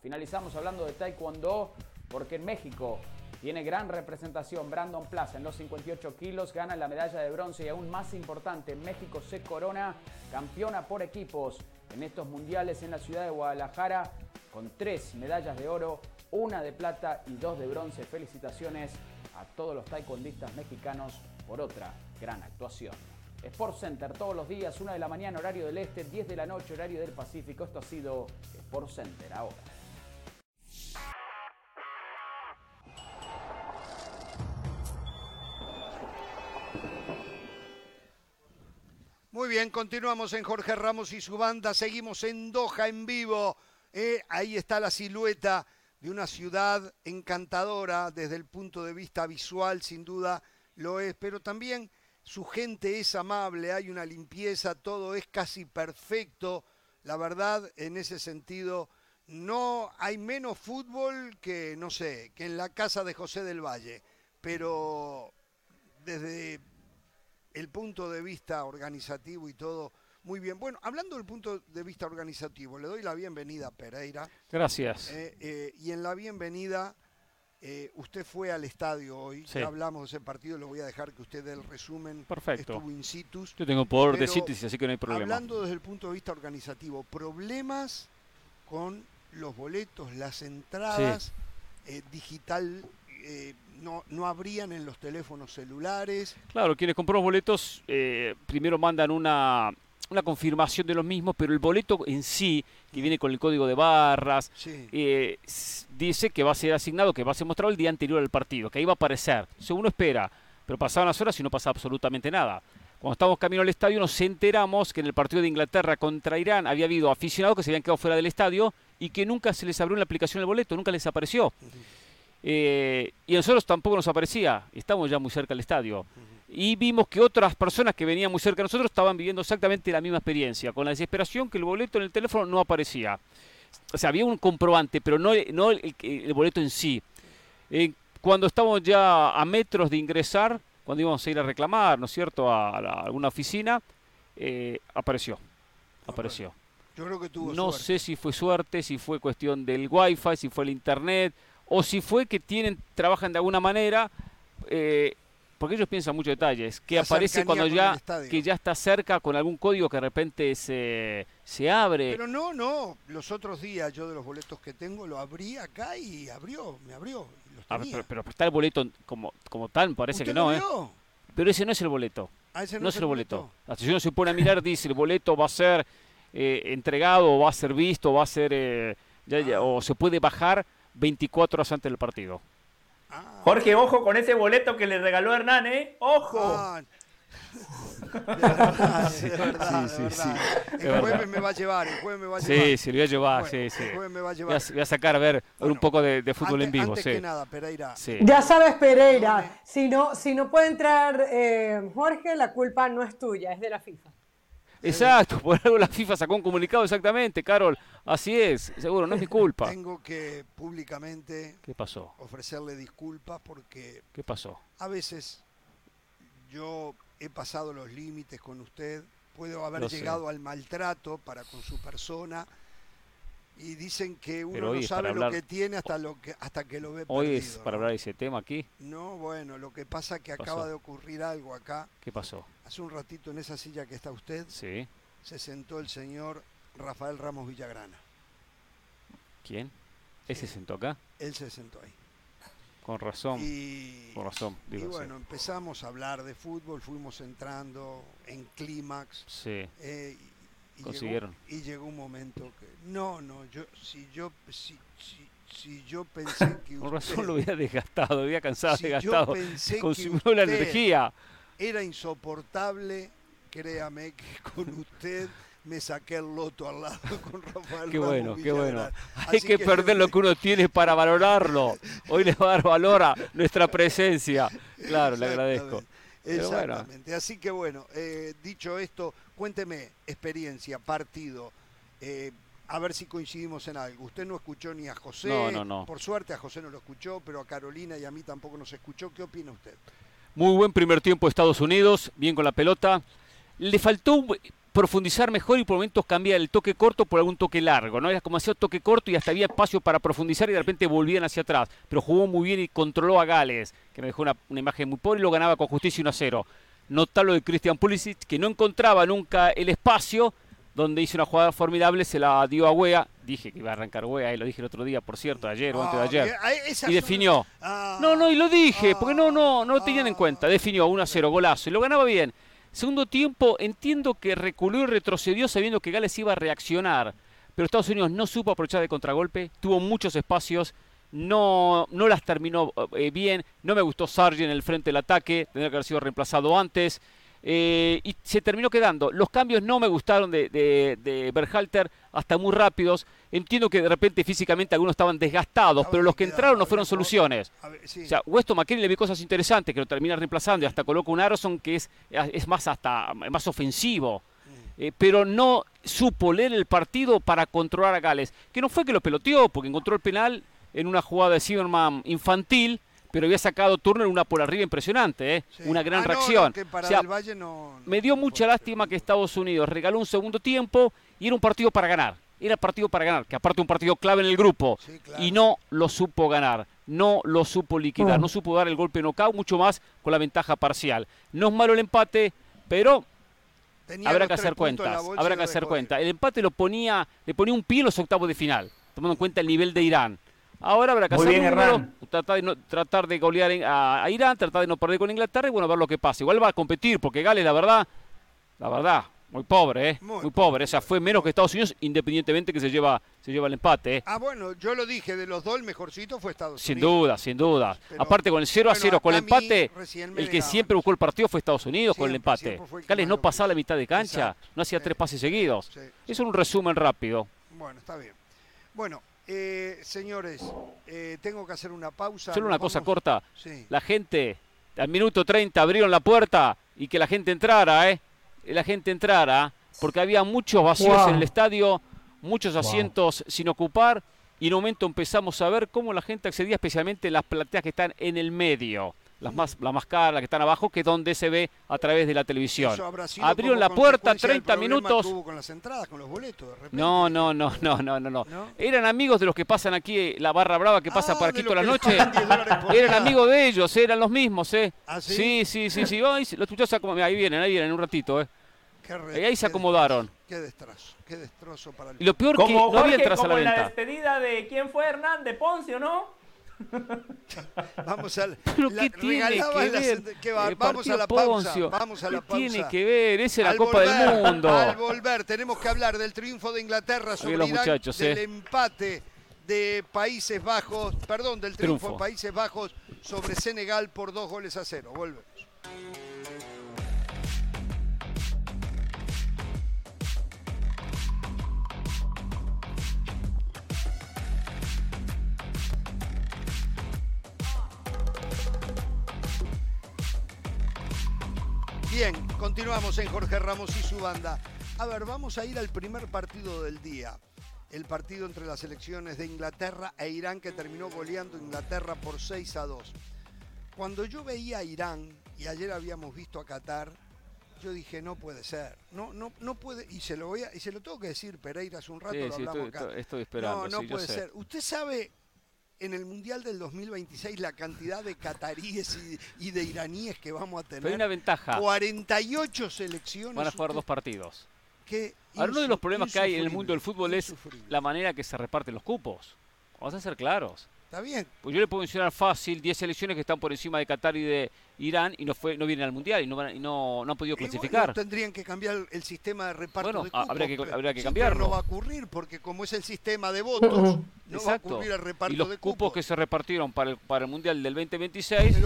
Finalizamos hablando de Taekwondo porque en México tiene gran representación. Brandon Plaza en los 58 kilos gana la medalla de bronce y aún más importante, México se corona campeona por equipos en estos mundiales en la ciudad de Guadalajara con tres medallas de oro, una de plata y dos de bronce. Felicitaciones a todos los taekwondistas mexicanos por otra gran actuación. Sport Center todos los días, 1 de la mañana horario del este, 10 de la noche horario del Pacífico. Esto ha sido Sport Center ahora. Muy bien, continuamos en Jorge Ramos y su banda. Seguimos en Doha en vivo. Eh, ahí está la silueta de una ciudad encantadora desde el punto de vista visual, sin duda lo es, pero también su gente es amable, hay una limpieza, todo es casi perfecto. La verdad, en ese sentido, no hay menos fútbol que, no sé, que en la casa de José del Valle, pero desde el punto de vista organizativo y todo, muy bien. Bueno, hablando del punto de vista organizativo, le doy la bienvenida a Pereira. Gracias. Eh, eh, y en la bienvenida Eh, usted fue al estadio hoy, Sí. ya hablamos de ese partido, lo voy a dejar que usted dé el resumen. Perfecto. Estuvo in situ. Yo tengo poder de síntesis, así que no hay problema. Hablando desde el punto de vista organizativo, problemas con los boletos, las entradas, eh, digital, no, no abrían en los teléfonos celulares. Claro, quienes compramos boletos eh, primero mandan una, una confirmación de los mismos, pero el boleto en sí, que viene con el código de barras, Sí. eh, dice que va a ser asignado, que va a ser mostrado el día anterior al partido, que ahí va a aparecer. Entonces uno espera, pero pasaban las horas y no pasa absolutamente nada. Cuando estábamos camino al estadio nos enteramos que en el partido de Inglaterra contra Irán había habido aficionados que se habían quedado fuera del estadio y que nunca se les abrió en la aplicación el boleto, nunca les apareció. Eh, y a nosotros tampoco nos aparecía, estamos ya muy cerca del estadio. Y vimos que otras personas que venían muy cerca de nosotros estaban viviendo exactamente la misma experiencia, con la desesperación que el boleto en el teléfono no aparecía. O sea, había un comprobante, pero no, no el, el- el boleto en sí. Eh, cuando estábamos ya a metros de ingresar, cuando íbamos a ir a reclamar, ¿no es cierto?, a, alguna oficina, eh, apareció. Apareció. Yo creo que tuvo No suerte. sé si fue suerte, si fue cuestión del wifi, si fue el internet, o si fue que tienen, trabajan de alguna manera, eh, porque ellos piensan muchos detalles, que La aparece cuando ya, que ya está cerca con algún código que de repente se, se abre. Pero no, no, los otros días yo de los boletos que tengo lo abrí acá y abrió, me abrió. los. Ah, pero, pero está el boleto como, como tal, parece que ¿Usted no, ¿eh? Pero ese no es el boleto. Ah, ese no, es el boleto. Hasta si uno se pone a mirar, dice el boleto va a ser eh, entregado, va a ser visto, va a ser, eh, ya- Ah. ya, o se puede bajar 24 horas antes del partido. Jorge, ojo con ese boleto que le regaló Hernán, ¿eh? ¡Ojo! Ah, de verdad, de verdad, Sí, de sí, verdad. sí, El jueves verdad. me va a llevar, el jueves me va a llevar. Sí, sí, lo voy a llevar, Bueno, sí, sí. El jueves me va a Voy llevar. a, voy a sacar a ver un poco de, de fútbol antes, en vivo, antes sí. que nada, Pereira. Sí. Ya sabes, Pereira, si no, si no puede entrar eh, Jorge, la culpa no es tuya, es de la FIFA. Exacto, por algo la FIFA sacó un comunicado exactamente, Carol. Así es, seguro, no es mi culpa. Tengo que públicamente ¿Qué pasó? ofrecerle disculpas porque ¿Qué pasó? a veces yo he pasado los límites con usted, puedo haber Lo sé. llegado al maltrato para con su persona y dicen que uno no sabe lo que tiene hasta lo que hasta que lo ve Hoy perdido. es para ¿no? hablar de ese tema aquí. No, bueno, lo que pasa es que pasó? acaba de ocurrir algo acá. ¿Qué pasó? Hace un ratito en esa silla que está usted Sí. se sentó el señor Rafael Ramos Villagrana. ¿Quién? ¿Ese sentó acá? Él se sentó ahí. Con razón. Y, Con razón, y digo, sí. bueno, empezamos a hablar de fútbol, fuimos entrando en clímax. Sí. eh, y, Consiguieron. Llegó, y llegó un momento que no, no, yo si yo si, si, si yo pensé que Con usted razón lo había desgastado, había cansado, si desgastado. Consumió la energía. era insoportable, créame que con usted me saqué el loto al lado con Rafael Qué Ramos bueno, qué bueno. Hay Así que perder lo que uno tiene para valorarlo. Hoy le va a dar valor a nuestra presencia. Claro, le agradezco. Pero bueno, Exactamente. Así que bueno, eh, dicho esto, cuénteme experiencia, partido. eh, a ver si coincidimos en algo. Usted no escuchó ni a José. No, no, no. Por suerte a José no lo escuchó, pero a Carolina y a mí tampoco nos escuchó. ¿Qué opina usted? Muy buen primer tiempo de Estados Unidos, bien con la pelota. Le faltó profundizar mejor y por momentos cambiar el toque corto por algún toque largo, ¿no? Era como hacía toque corto y hasta había espacio para profundizar y de repente volvían hacia atrás. Pero jugó muy bien y controló a Gales, que me dejó una, una imagen muy pobre y lo ganaba con justicia 1 a 0. Notable de Christian Pulisic, que no encontraba nunca el espacio, donde hizo una jugada formidable, se la dio a Wea. Dije que iba a arrancar Wea, y lo dije el otro día, por cierto, ayer o antes de Ah, ayer. Ah, esas Y definió. Ah, No, no, y lo dije, porque no, no, no lo tenían en cuenta. Definió 1 a 0, golazo, y lo ganaba bien. Segundo tiempo, entiendo que reculó y retrocedió sabiendo que Gales iba a reaccionar. Pero Estados Unidos no supo aprovechar de contragolpe, tuvo muchos espacios, no, no las terminó eh, bien. No me gustó Sargent en el frente del ataque, tendría que haber sido reemplazado antes. eh, y se terminó quedando. Los cambios no me gustaron de, de, de Berhalter, hasta muy rápidos. Entiendo que de repente físicamente algunos estaban desgastados, pero los que entraron no fueron soluciones. O sea, Weston McKinney le vi cosas interesantes que lo termina reemplazando y hasta coloca un Arson que es, es más hasta más ofensivo. Eh, pero no supo leer el partido para controlar a Gales. Que no fue que lo peloteó, porque encontró el penal en una jugada de Zimmerman infantil, pero había sacado Turner una por arriba impresionante, ¿eh? Sí. una gran Ah, reacción. no, O sea, Valle no- no me dio mucha lástima que Estados Unidos regaló un segundo tiempo y era un partido para ganar. era partido para ganar, que aparte un partido clave en el grupo, y no lo supo ganar, no lo supo liquidar, no supo dar el golpe knockout, mucho más con la ventaja parcial. No es malo el empate, pero Tenía habrá que hacer cuentas, habrá que hacer cuenta. El empate lo ponía, le ponía un pie en los octavos de final, tomando en cuenta el nivel de Irán. Ahora habrá que Muy hacer bien, números, tratar de, no- tratar de golear en- a, a Irán, tratar de no perder con Inglaterra y bueno, ver lo que pasa. Igual va a competir, porque Gales, la verdad, la verdad, muy pobre, ¿eh? Muy, pobre. O sea, fue menos que Estados Unidos, independientemente que se lleva, se lleva el empate, ¿eh? Ah, bueno, yo lo dije, de los dos el mejorcito fue Estados Sin Unidos. duda, sin duda. Pero, Aparte con el 0 a bueno, 0, con el a empate, el que siempre buscó el partido fue Estados Unidos con el empate. el Gales no pasaba la mitad de cancha, no hacía tres pases seguidos. Eso era un resumen rápido. Bueno, está bien. Bueno, eh, señores, eh, tengo que hacer una pausa. Solo una cosa corta. Sí. La gente, al minuto 30 abrieron la puerta y que la gente entrara, ¿eh? Que La gente entrara, porque había muchos vacíos Wow. en el estadio, muchos Wow. asientos sin ocupar, y en un momento empezamos a ver cómo la gente accedía, especialmente en las plateas que están en el medio. Las más, las más caras, las que están abajo, que es donde se ve a través de la televisión. Abrieron la puerta, consecuencia del 30 problema minutos. que con las entradas, con los boletos, de. No, no, no, no, no, no, no. Eran amigos de los que pasan aquí, eh, la barra brava que pasa por aquí toda la que noche. les pagan 10 dólares por Eran amigos de ellos, eran los mismos, ¿eh? ¿Ah, sí? sí? Sí, sí, sí. Ay, los acom- ahí vienen, ahí vienen, en un ratito, ¿eh? Qué re- Y ahí se acomodaron. Qué destrozo, qué destrozo para el Y lo peor que Como no había entradas a la como en la venta. despedida de quién fue Hernán de Poncio, ¿no? Vamos a ¿Pero la- qué tiene que ver? qué va- vamos a la pausa. Poncio? Vamos a la ¿Qué pausa. tiene que ver? Esa es la Al Copa del volver, Mundo. Al volver tenemos que hablar del triunfo de Inglaterra sobre los Irán, muchachos, del eh. empate de Países Bajos, perdón, del triunfo, Triunfo. de Países Bajos sobre Senegal por dos goles a cero. Volvemos. Bien, continuamos en Jorge Ramos y su banda. A ver, vamos a ir al primer partido del día. El partido entre las selecciones de Inglaterra e Irán que terminó goleando Inglaterra por 6 a 2. Cuando yo veía a Irán, y ayer habíamos visto a Qatar, yo dije, no puede ser. No, no, no puede, y se lo voy a, y se lo tengo que decir, Pereira, hace un rato Sí, lo sí, hablamos estoy- acá. estoy- estoy esperando, No, no sí, puede ser. Usted sabe en el Mundial del 2026 la cantidad de cataríes y, y de iraníes que vamos a tener. Pero hay una ventaja. 48 selecciones. Van a jugar dos partidos. Qué Ahora, uno de los problemas que hay en el mundo del fútbol es la manera que se reparten los cupos. Vamos a ser claros. Está bien. Pues yo le puedo mencionar fácil 10 selecciones que están por encima de Qatar y de Irán y no fue no vienen al mundial y no, van y no, no han podido Y bueno, clasificar. tendrían que cambiar el- sistema de reparto Bueno, de ha- cupos. habría que- pero- habría que cambiarlo. pero no va a ocurrir porque como es el sistema de votos, no va a Exacto. ocurrir el reparto y los de cupos cupos. que se repartieron para el, para el mundial del 2026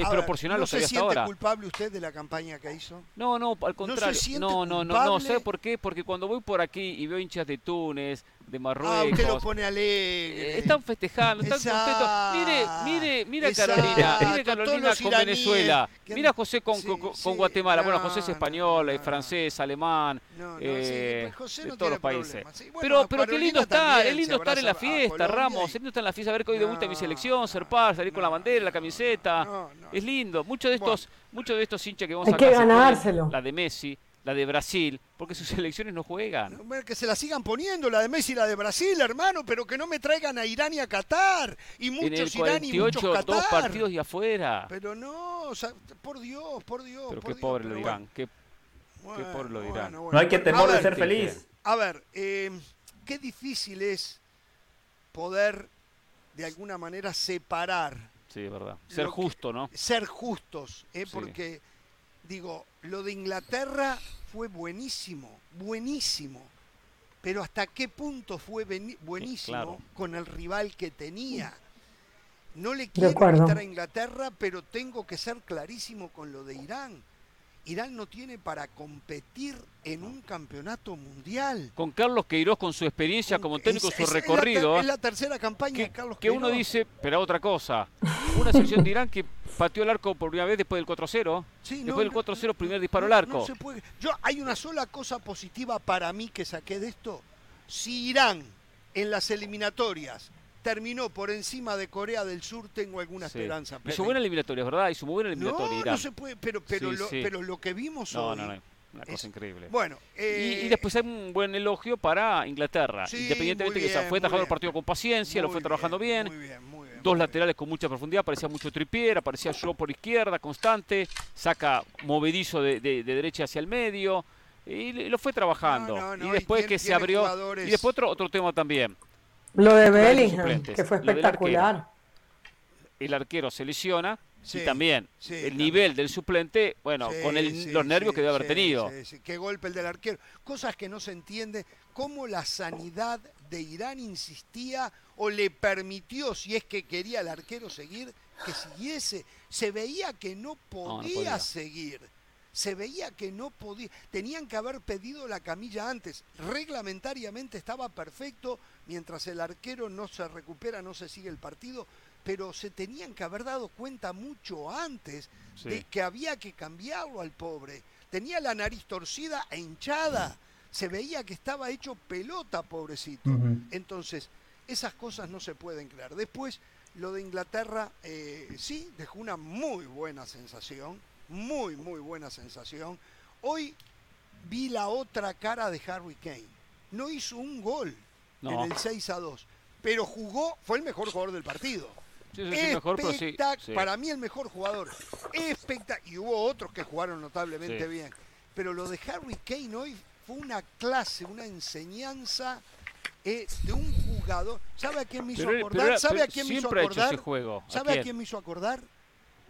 es A ver, proporcional ¿No lo se hasta siente ahora. culpable usted de la campaña que hizo? No, no, al contrario. No, no, no, no, culpable? ¿sabe por qué? Porque cuando voy por aquí y veo hinchas de Túnez, de Marruecos, Ah, usted lo pone alegre. eh, están festejando, están contentos. Mire, mire, mira Exacto. Carolina, mire Carolina con iraníes Venezuela, que- mira José con, con- con Guatemala. Bueno, José es no, español, es francés, alemán, No, no, eh, sí, José de no todos los países. Bueno, pero, pero qué lindo está, también es se lindo estar en la fiesta, Ramos, es lindo estar en la fiesta, a ver que hoy debuta mi selección, ser par, salir con la bandera, la camiseta. Es lindo. Muchos de estos, muchos de estos hinchas que vamos Hay a que ganárselo. La de Messi, la de Brasil, porque sus selecciones no juegan. Que se la sigan poniendo, la de Messi y la de Brasil, hermano, pero que no me traigan a Irán y a Qatar. Y En el muchos Irán y muchos 48, dos Qatar. partidos y afuera. Pero no, o sea, por Dios, por Dios. Pero por qué Dios, pobre lo dirán. Qué, qué Bueno, pobre lo dirán. bueno, bueno. No hay que temor A de ver, ser feliz. A ver, eh, qué difícil es poder de alguna manera separar, Sí, es verdad. Ser que- justo, ¿no? ser justos, ¿eh? Sí. porque digo, lo de Inglaterra fue buenísimo, buenísimo. Pero hasta qué punto fue buenísimo claro. con el rival que tenía. No le quiero quitar a Inglaterra, pero tengo que ser clarísimo con lo de Irán. Irán no tiene para competir en un campeonato mundial. Con Carlos Queiroz, con su experiencia como técnico, Es- su es- es la recorrido. ¿eh? Es la tercera campaña de Carlos que uno dice, pero otra cosa, una selección de Irán que pateó el arco por primera vez después del 4-0. Sí, no, después del no, 4-0, primer disparo No, al arco. no se puede. Yo, hay una sola cosa positiva para mí que saqué de esto. Si Irán en las eliminatorias terminó por encima de Corea del Sur, tengo alguna Sí. esperanza. Hizo buena eliminatoria, ¿verdad? Hizo muy buena eliminatoria no, Irán. no se puede, pero, pero, Sí, lo, sí. pero lo que vimos No, hoy, no, no. Una cosa increíble. Bueno, Y- eh, y, después hay un buen elogio para Inglaterra. Independientemente muy que se bien, fue trabajando el bien. partido con paciencia, lo fue trabajando bien. muy bien, muy bien. Dos laterales con mucha profundidad, parecía mucho Trippier, aparecía yo por izquierda, constante, saca movedizo de, de- de derecha hacia el medio, y lo fue trabajando. No, no, no, y y después tiene- que se abrió. jugadores- Y después otro, otro tema también. Lo de Bellingham, que fue espectacular. El arquero se lesiona Sí, y también sí, el también. nivel del suplente, bueno, Sí, con el- sí, los nervios sí, que debe haber sí, tenido. sí, sí. Qué golpe el del arquero. Cosas que no se entiende. Cómo la sanidad de Irán insistía o le permitió, si es que quería el arquero seguir, que siguiese. Se veía que no podía, podía. seguir. Se veía que no podía. Tenían que haber pedido la camilla antes. Reglamentariamente estaba perfecto. Mientras el arquero no se recupera, no se sigue el partido. Pero se tenían que haber dado cuenta mucho antes Sí. de que había que cambiarlo al pobre. Tenía la nariz torcida e hinchada. Se veía que estaba hecho pelota, pobrecito. Entonces, esas cosas no se pueden creer. Después, lo de Inglaterra, eh, sí, dejó una muy buena sensación. Muy, muy buena sensación. Hoy vi la otra cara de Harry Kane. No hizo un gol No. en el 6 a 2, pero jugó, fue el mejor jugador del partido. Sí, sí, sí, mejor, pero sí, Espectac- sí. Para mí el mejor jugador. Espectac- y hubo otros que jugaron notablemente bien. Pero lo de Harry Kane hoy fue una clase, una enseñanza eh, de un jugador. ¿Sabe a quién me hizo Pero- acordar? pero era- ¿Sabe a quién me hizo acordar? ese juego. ¿A ¿Sabe a quién me hizo acordar?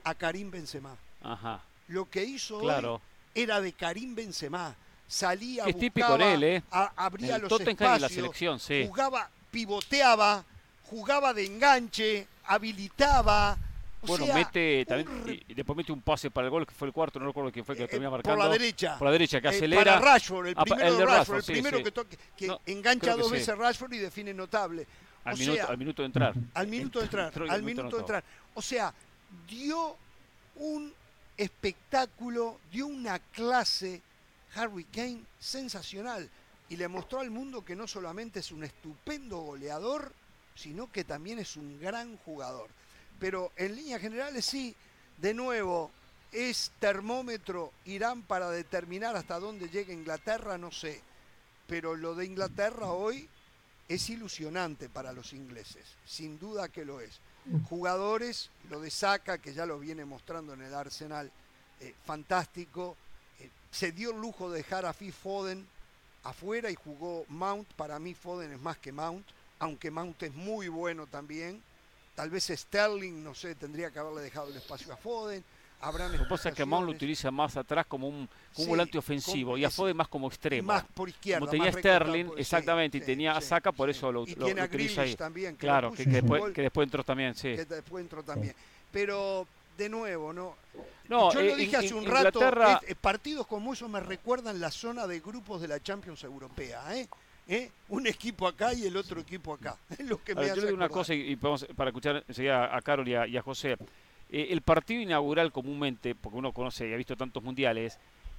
A Karim Benzema. Ajá. Lo que hizo Claro. hoy era de Karim Benzema. Salía, es buscaba, él, ¿eh? a- abría el los Tottenham en la espacios, selección, sí. jugaba, pivoteaba, jugaba de enganche, habilitaba. O Bueno, sea, mete también, re- y, y después mete un pase para el gol, que fue el cuarto, no recuerdo quién fue que eh, termina por marcando. la derecha. Por la derecha, que Eh, acelera. Para Rashford, el Ah, primero de Rashford, el primero sí. que, toque, que No, engancha que dos veces Rashford y define notable. Al o minuto, sea, al minuto de entrar. al minuto de entrar, al minuto de entrar. O sea, dio un espectáculo, dio una clase Harry Kane sensacional y le mostró al mundo que no solamente es un estupendo goleador, sino que también es un gran jugador. Pero en líneas generales sí, de nuevo, es termómetro Irán para determinar hasta dónde llega Inglaterra, no sé. Pero lo de Inglaterra hoy es ilusionante para los ingleses, sin duda que lo es. Jugadores, lo de Saka, que ya lo viene mostrando en el Arsenal, eh, fantástico. Eh, se dio el lujo de dejar a Phil Foden afuera y jugó Mount. Para mí Foden es más que Mount, aunque Mount es muy bueno también. Tal vez Sterling, no sé, tendría que haberle dejado el espacio a Foden. Habrán Lo que pasa es que Mount lo utiliza más atrás como un, como Sí, volante ofensivo y a Foden más como extremo. Más por izquierda. como tenía Sterling, por- sí, exactamente, y tenía a sí, Saka, por eso lo, Y lo- tiene lo a utiliza ahí. también, que claro, que, después, gol. que después entró también, sí. que después entró también. Pero, de nuevo, ¿no? No, Yo eh, lo dije in- hace un rato, eh, partidos como eso me recuerdan la zona de grupos de la Champions Europea, ¿eh? ¿Eh? Un equipo acá y el otro equipo acá. Lo que me yo le digo una cosa y, y podemos- para escuchar enseguida a Carol y a, y a José. Eh, el partido inaugural comúnmente, porque uno conoce y ha visto tantos mundiales,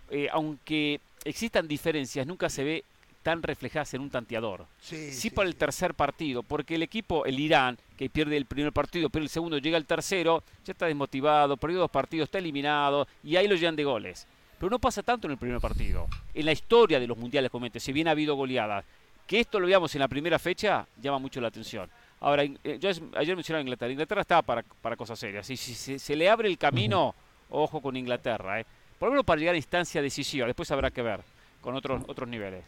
eh, aunque existan diferencias, nunca se ve tan reflejadas en un tanteador. Sí, Sí, sí, para el tercer partido, porque el equipo, el Irán, que pierde el primer partido, pero el segundo llega al tercero, ya está desmotivado, perdió dos partidos, está eliminado, y ahí lo llenan de goles. Pero no pasa tanto en el primer partido. En la historia de los mundiales, comente, si bien ha habido goleadas, que esto lo veamos en la primera fecha, llama mucho la atención. Ahora, eh, yo ayer mencionaba Inglaterra. Inglaterra está para, para cosas serias. Y si se, se le abre el camino, ojo con Inglaterra. ¿eh? Por lo menos para llegar a instancia decisiva. Después habrá que ver con otros, otros niveles.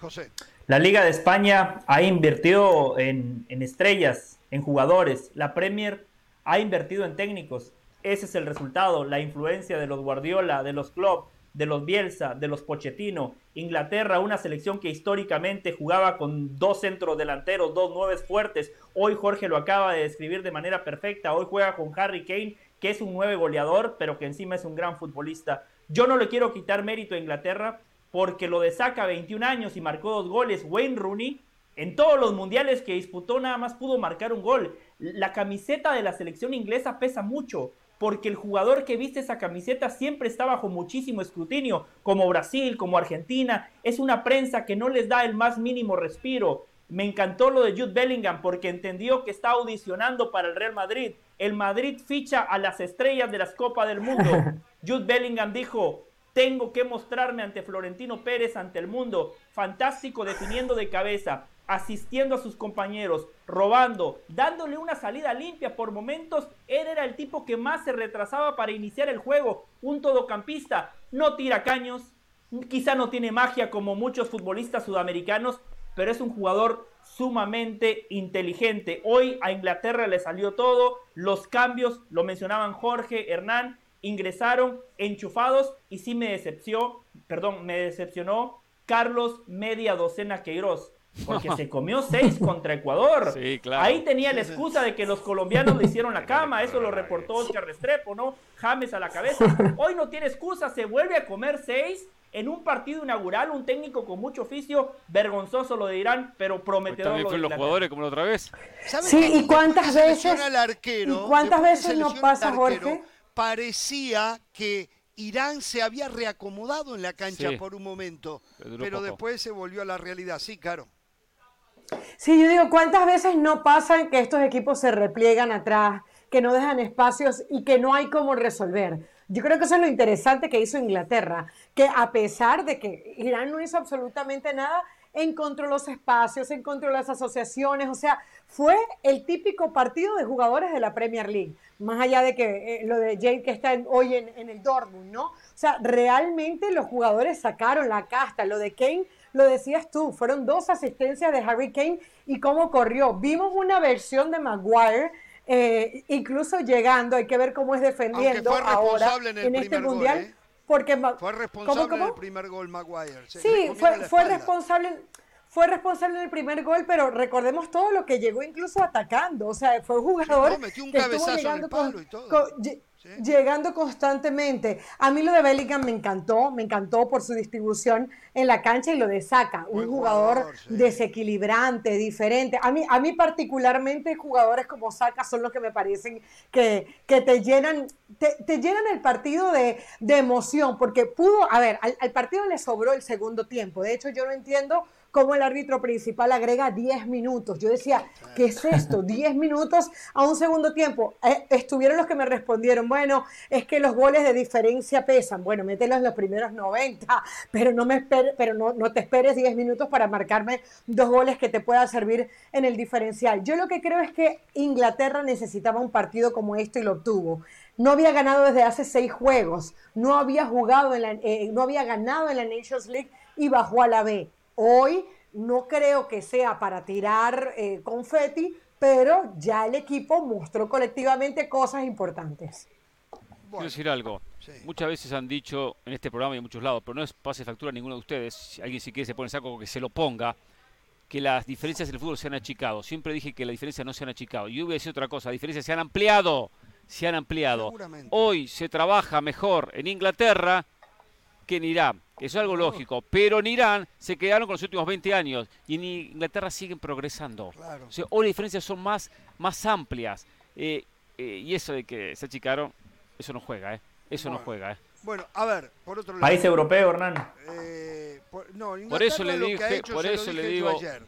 José. La Liga de España ha invertido en, en estrellas, en jugadores. La Premier ha invertido en técnicos. Ese es el resultado, la influencia de los Guardiola, de los Klopp, de los Bielsa, de los Pochettino. Inglaterra, una selección que históricamente jugaba con dos centros delanteros, dos nueves fuertes. Hoy Jorge lo acaba de describir de manera perfecta. Hoy juega con Harry Kane, que es un nueve goleador, pero que encima es un gran futbolista. Yo no le quiero quitar mérito a Inglaterra porque lo de saca 21 años y marcó dos goles. Wayne Rooney, en todos los mundiales que disputó, nada más pudo marcar un gol. La camiseta de la selección inglesa pesa mucho, porque el jugador que viste esa camiseta siempre está bajo muchísimo escrutinio, como Brasil, como Argentina. Es una prensa que no les da el más mínimo respiro. Me encantó lo de Jude Bellingham porque entendió que está audicionando para el Real Madrid. El Madrid ficha a las estrellas de las Copas del Mundo. Jude Bellingham dijo, Tengo que mostrarme ante Florentino Pérez, ante el mundo. Fantástico definiendo de cabeza, asistiendo a sus compañeros, robando, dándole una salida limpia por momentos. Él era el tipo que más se retrasaba para iniciar el juego. Un todocampista, no tira caños, quizá no tiene magia como muchos futbolistas sudamericanos, pero es un jugador sumamente inteligente. Hoy a Inglaterra le salió todo, los cambios, lo mencionaban Jorge, Hernán, ingresaron enchufados y sí me decepcionó, perdón, me decepcionó Carlos Media Docena Queiroz. Porque se comió seis contra Ecuador. Sí, claro. Ahí tenía la excusa de que los colombianos le hicieron la cama. Eso lo reportó Oscar Restrepo, ¿no? James a la cabeza. Hoy no tiene excusa. Se vuelve a comer seis en un partido inaugural. Un técnico con mucho oficio. Vergonzoso lo de Irán, pero prometedor. También lo de fueron los jugadores como la otra vez. ¿Sabes Sí, qué? ¿y cuántas veces- arquero, y cuántas veces no pasa, arquero, Jorge? Parecía que Irán se había reacomodado en la cancha Sí. por un momento, Pero pero poco. después se volvió a la realidad. Sí, claro. Sí, yo digo, ¿cuántas veces no pasa que estos equipos se repliegan atrás, que no dejan espacios y que no hay cómo resolver? Yo creo que eso es lo interesante que hizo Inglaterra, que a pesar de que Irán no hizo absolutamente nada, encontró los espacios, encontró las asociaciones, o sea, fue el típico partido de jugadores de la Premier League, más allá de que eh, lo de Jane que está hoy en, en el Dortmund, ¿no? O sea, realmente los jugadores sacaron la casta, lo de Kane, lo decías tú, fueron dos asistencias de Harry Kane y cómo corrió. Vimos una versión de Maguire. eh, incluso llegando, hay que ver cómo es defendiendo fue ahora en el este gol, mundial, ¿eh? porque Fue ¿Cómo, responsable cómo? del primer gol Maguire. Se Sí, fue, fue responsable. Fue responsable en el primer gol, pero recordemos todo lo que llegó incluso atacando. O sea, fue un jugador no, metió un que cabezazo en el llegando palo con- y todo. con- lle- llegando constantemente. A mí lo de Bellingham me encantó, me encantó por su distribución en la cancha y lo de Saka, un jugador, jugador, sí. desequilibrante, diferente. A mí, a mí particularmente jugadores como Saka son los que me parecen que, que te llenan, te, te llenan el partido de, de emoción, porque pudo, a ver, al, al partido le sobró el segundo tiempo. De hecho, yo no entiendo cómo el árbitro principal agrega 10 minutos. Yo decía, ¿qué es esto? 10 minutos a un segundo tiempo. Eh, estuvieron los que me respondieron, bueno, es que los goles de diferencia pesan. Bueno, mételos en los primeros 90, pero no me espere- pero no, no te esperes 10 minutos para marcarme dos goles que te puedan servir en el diferencial. Yo lo que creo es que Inglaterra necesitaba un partido como esto y lo obtuvo. No había ganado desde hace seis juegos, no había jugado en la, eh, no había ganado en la Nations League y bajó a la B. Hoy no creo que sea para tirar eh, confeti, pero ya el equipo mostró colectivamente cosas importantes. Quiero decir algo. sí. Muchas veces han dicho en este programa y en muchos lados, pero no es pase factura a ninguno de ustedes. Si alguien si quiere se pone el saco que se lo ponga. Que las diferencias del fútbol se han achicado. Siempre dije que las diferencias no se han achicado. Y yo voy a decir otra cosa. Las diferencias se han ampliado. Se han ampliado. Hoy se trabaja mejor en Inglaterra que en Irán. Eso es algo lógico. Pero en Irán se quedaron con los últimos 20 años. Y en Inglaterra siguen progresando. Claro. O sea, hoy las diferencias son más, más amplias. Eh, eh, y eso de que se achicaron, eso no juega, ¿eh? Eso no juega, ¿eh? Bueno, a ver, por otro lado. País europeo, Hernán. eh, por, no, Por Inglaterra eso le lo que ha dije- hecho, por eso le digo- ayer.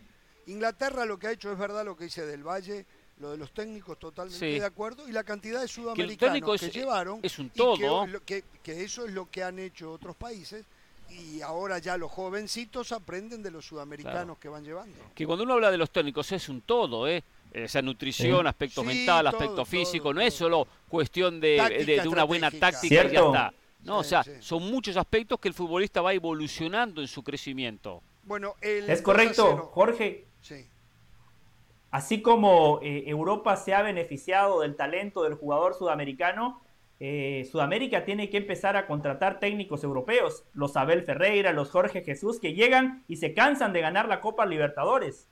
Inglaterra lo que ha hecho es verdad lo que dice del Valle, lo de los técnicos totalmente Sí. de acuerdo, y la cantidad de sudamericanos que, es- llevaron. es un que- todo. Que, que eso es lo que han hecho otros países, y ahora ya los jovencitos aprenden de los sudamericanos Claro. que van llevando. Que cuando uno habla de los técnicos es un todo, ¿eh? Esa nutrición, Sí. aspecto Sí, mental, todo, aspecto todo, físico, no todo. es solo cuestión de, de- de una buena táctica y ya Cierto. está. No, o Sí, sea, sí. son muchos aspectos que el futbolista va evolucionando en su crecimiento. Bueno, el Es 2 a correcto, 0. Jorge. Sí. Así como eh, Europa se ha beneficiado del talento del jugador sudamericano, eh, Sudamérica tiene que empezar a contratar técnicos europeos, los Abel Ferreira, los Jorge Jesús, que llegan y se cansan de ganar la Copa Libertadores.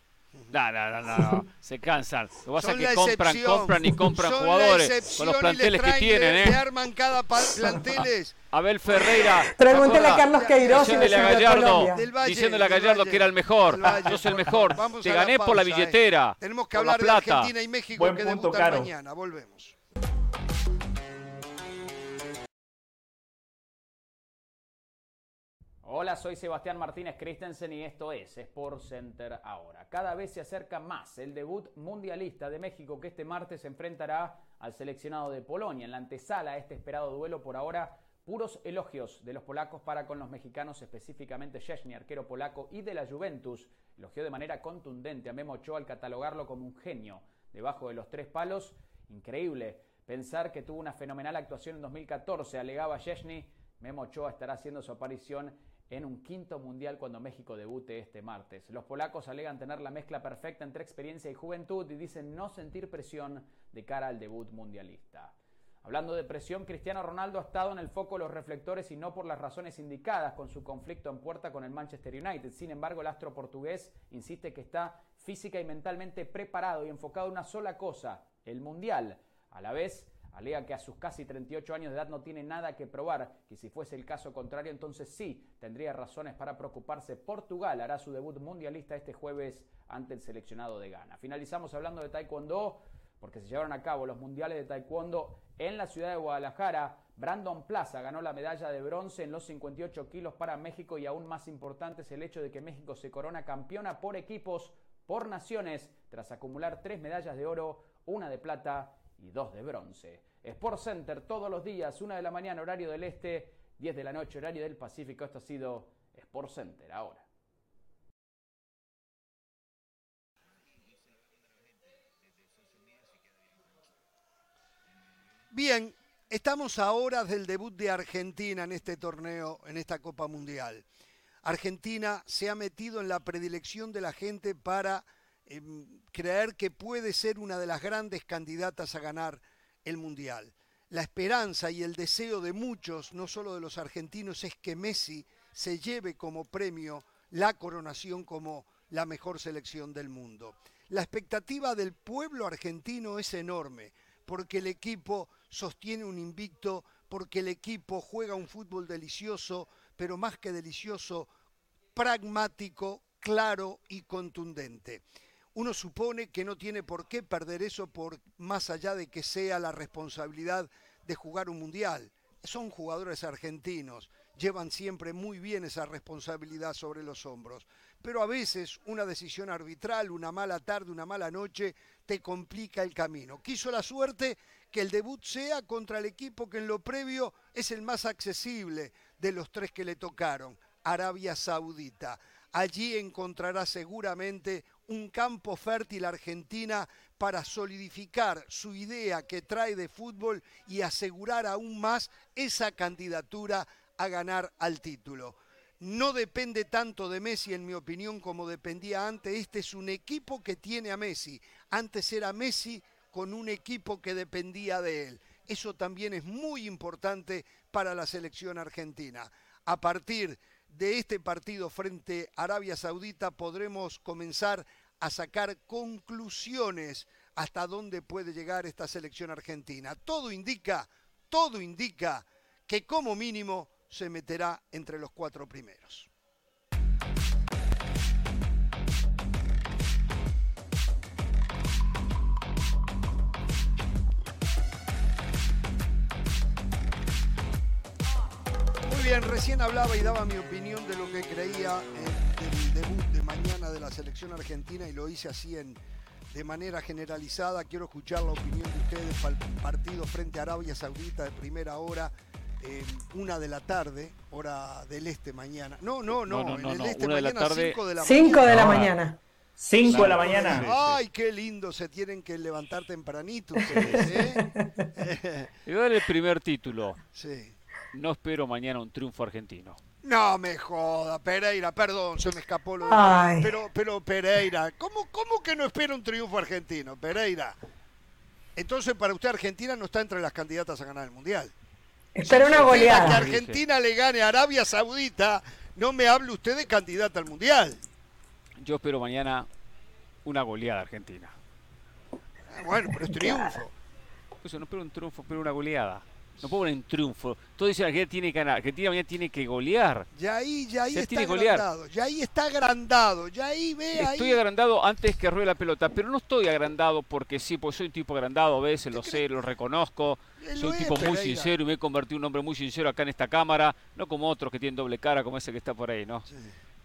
No, no, no, no, no, se cansan. Lo que pasa es que compran, excepción. compran y compran Son jugadores con los planteles les que tienen, le- ¿eh? le arman cada planteles. Abel Ferreira. Pregúntele a ¿te Carlos? Queiroz y Diciéndole a decirle a Gallardo, Valle, diciéndole a Gallardo Valle, que era el mejor. Valle, Sos el mejor. Vamos Te la gané por la eh. billetera. Tenemos que hablar de. Argentina y México Buen que punto, debutan Caro. mañana. Volvemos. Hola, soy Sebastián Martínez Christensen y esto es Sport Center ahora. Cada vez se acerca más el debut mundialista de México que este martes se enfrentará al seleccionado de Polonia en la antesala a este esperado duelo por ahora Puros elogios de los polacos para con los mexicanos, específicamente Szczesny, arquero polaco, y de la Juventus. Elogió de manera contundente a Memo Ochoa al catalogarlo como un genio. Debajo de los tres palos, increíble pensar que tuvo una fenomenal actuación en 2014, alegaba Szczesny. Memo Ochoa estará haciendo su aparición en un quinto mundial cuando México debute este martes. Los polacos alegan tener la mezcla perfecta entre experiencia y juventud y dicen no sentir presión de cara al debut mundialista. Hablando de presión, Cristiano Ronaldo ha estado en el foco de los reflectores y no por las razones indicadas con su conflicto en puerta con el Manchester United. Sin embargo, el astro portugués insiste que está física y mentalmente preparado y enfocado en una sola cosa, el Mundial. A la vez, alega que a sus casi 38 años de edad no tiene nada que probar, que si fuese el caso contrario, entonces sí tendría razones para preocuparse. Portugal hará su debut mundialista este jueves ante el seleccionado de Ghana. Finalizamos hablando de Taekwondo porque se llevaron a cabo los mundiales de Taekwondo en la ciudad de Guadalajara. Brandon Plaza ganó la medalla de bronce en los 58 kilos para México y aún más importante es el hecho de que México se corona campeona por equipos, por naciones, tras acumular tres medallas de oro, una de plata y dos de bronce. Sport Center todos los días, una de la mañana horario del este, 10 de la noche horario del Pacífico. Esto ha sido Sport Center ahora. Bien, estamos a horas del debut de Argentina en este torneo, en esta Copa Mundial. Argentina se ha metido en la predilección de la gente para eh, creer que puede ser una de las grandes candidatas a ganar el Mundial. La esperanza y el deseo de muchos, no solo de los argentinos, es que Messi se lleve como premio la coronación como la mejor selección del mundo. La expectativa del pueblo argentino es enorme porque el equipo sostiene un invicto, porque el equipo juega un fútbol delicioso, pero más que delicioso, pragmático, claro y contundente. Uno supone que no tiene por qué perder eso por más allá de que sea la responsabilidad de jugar un mundial. Son jugadores argentinos, llevan siempre muy bien esa responsabilidad sobre los hombros. Pero a veces una decisión arbitral, una mala tarde, una mala noche, te complica el camino. Quiso la suerte que el debut sea contra el equipo que en lo previo es el más accesible de los tres que le tocaron, Arabia Saudita. Allí encontrará seguramente un campo fértil Argentina para solidificar su idea que trae de fútbol y asegurar aún más esa candidatura a ganar al título. No depende tanto de Messi, en mi opinión, como dependía antes. Este es un equipo que tiene a Messi. Antes era Messi con un equipo que dependía de él. Eso también es muy importante para la selección argentina. A partir de este partido frente a Arabia Saudita podremos comenzar a sacar conclusiones hasta dónde puede llegar esta selección argentina. Todo indica, todo indica que como mínimo se meterá entre los cuatro primeros. Bien, recién hablaba y daba mi opinión de lo que creía del debut de mañana de la selección argentina y lo hice así en, de manera generalizada. Quiero escuchar la opinión de ustedes para el partido frente a Arabia Saudita de primera hora eh, una de la tarde, hora del este mañana. No, no, no, No, no, en el no, este una de la mañana, tarde. 5 de la Cinco mañana. de la Ah. mañana. 5 de la mañana. Ay, qué lindo, se tienen que levantar tempranito ustedes, ¿eh? Le el primer título. sí. No espero mañana un triunfo argentino. No me joda, Pereira, perdón, se me escapó lo de... Pero, pero Pereira, ¿cómo, ¿cómo que no espera un triunfo argentino, Pereira? Entonces, para usted Argentina no está entre las candidatas a ganar el Mundial. Espera una Espera que goleada. Argentina le gane a Arabia Saudita, no me hable usted de candidata al Mundial. Yo espero mañana una goleada argentina. Ah, Bueno, pero es triunfo. Eso no espero un triunfo, espero una goleada. No puedo poner un triunfo. Todos dicen que Argentina tiene que ganar. Argentina mañana tiene que golear. Ya ahí, ya ahí Se está agrandado. Ya ahí está agrandado. Ya ahí ve ahí. Estoy agrandado antes que ruede la pelota, pero no estoy agrandado porque sí, porque soy un tipo agrandado a veces, lo sé, lo reconozco. Soy un tipo muy sincero y me he convertido en un hombre muy sincero acá en esta cámara, no como otros que tienen doble cara, como ese que está por ahí, ¿no? Sí.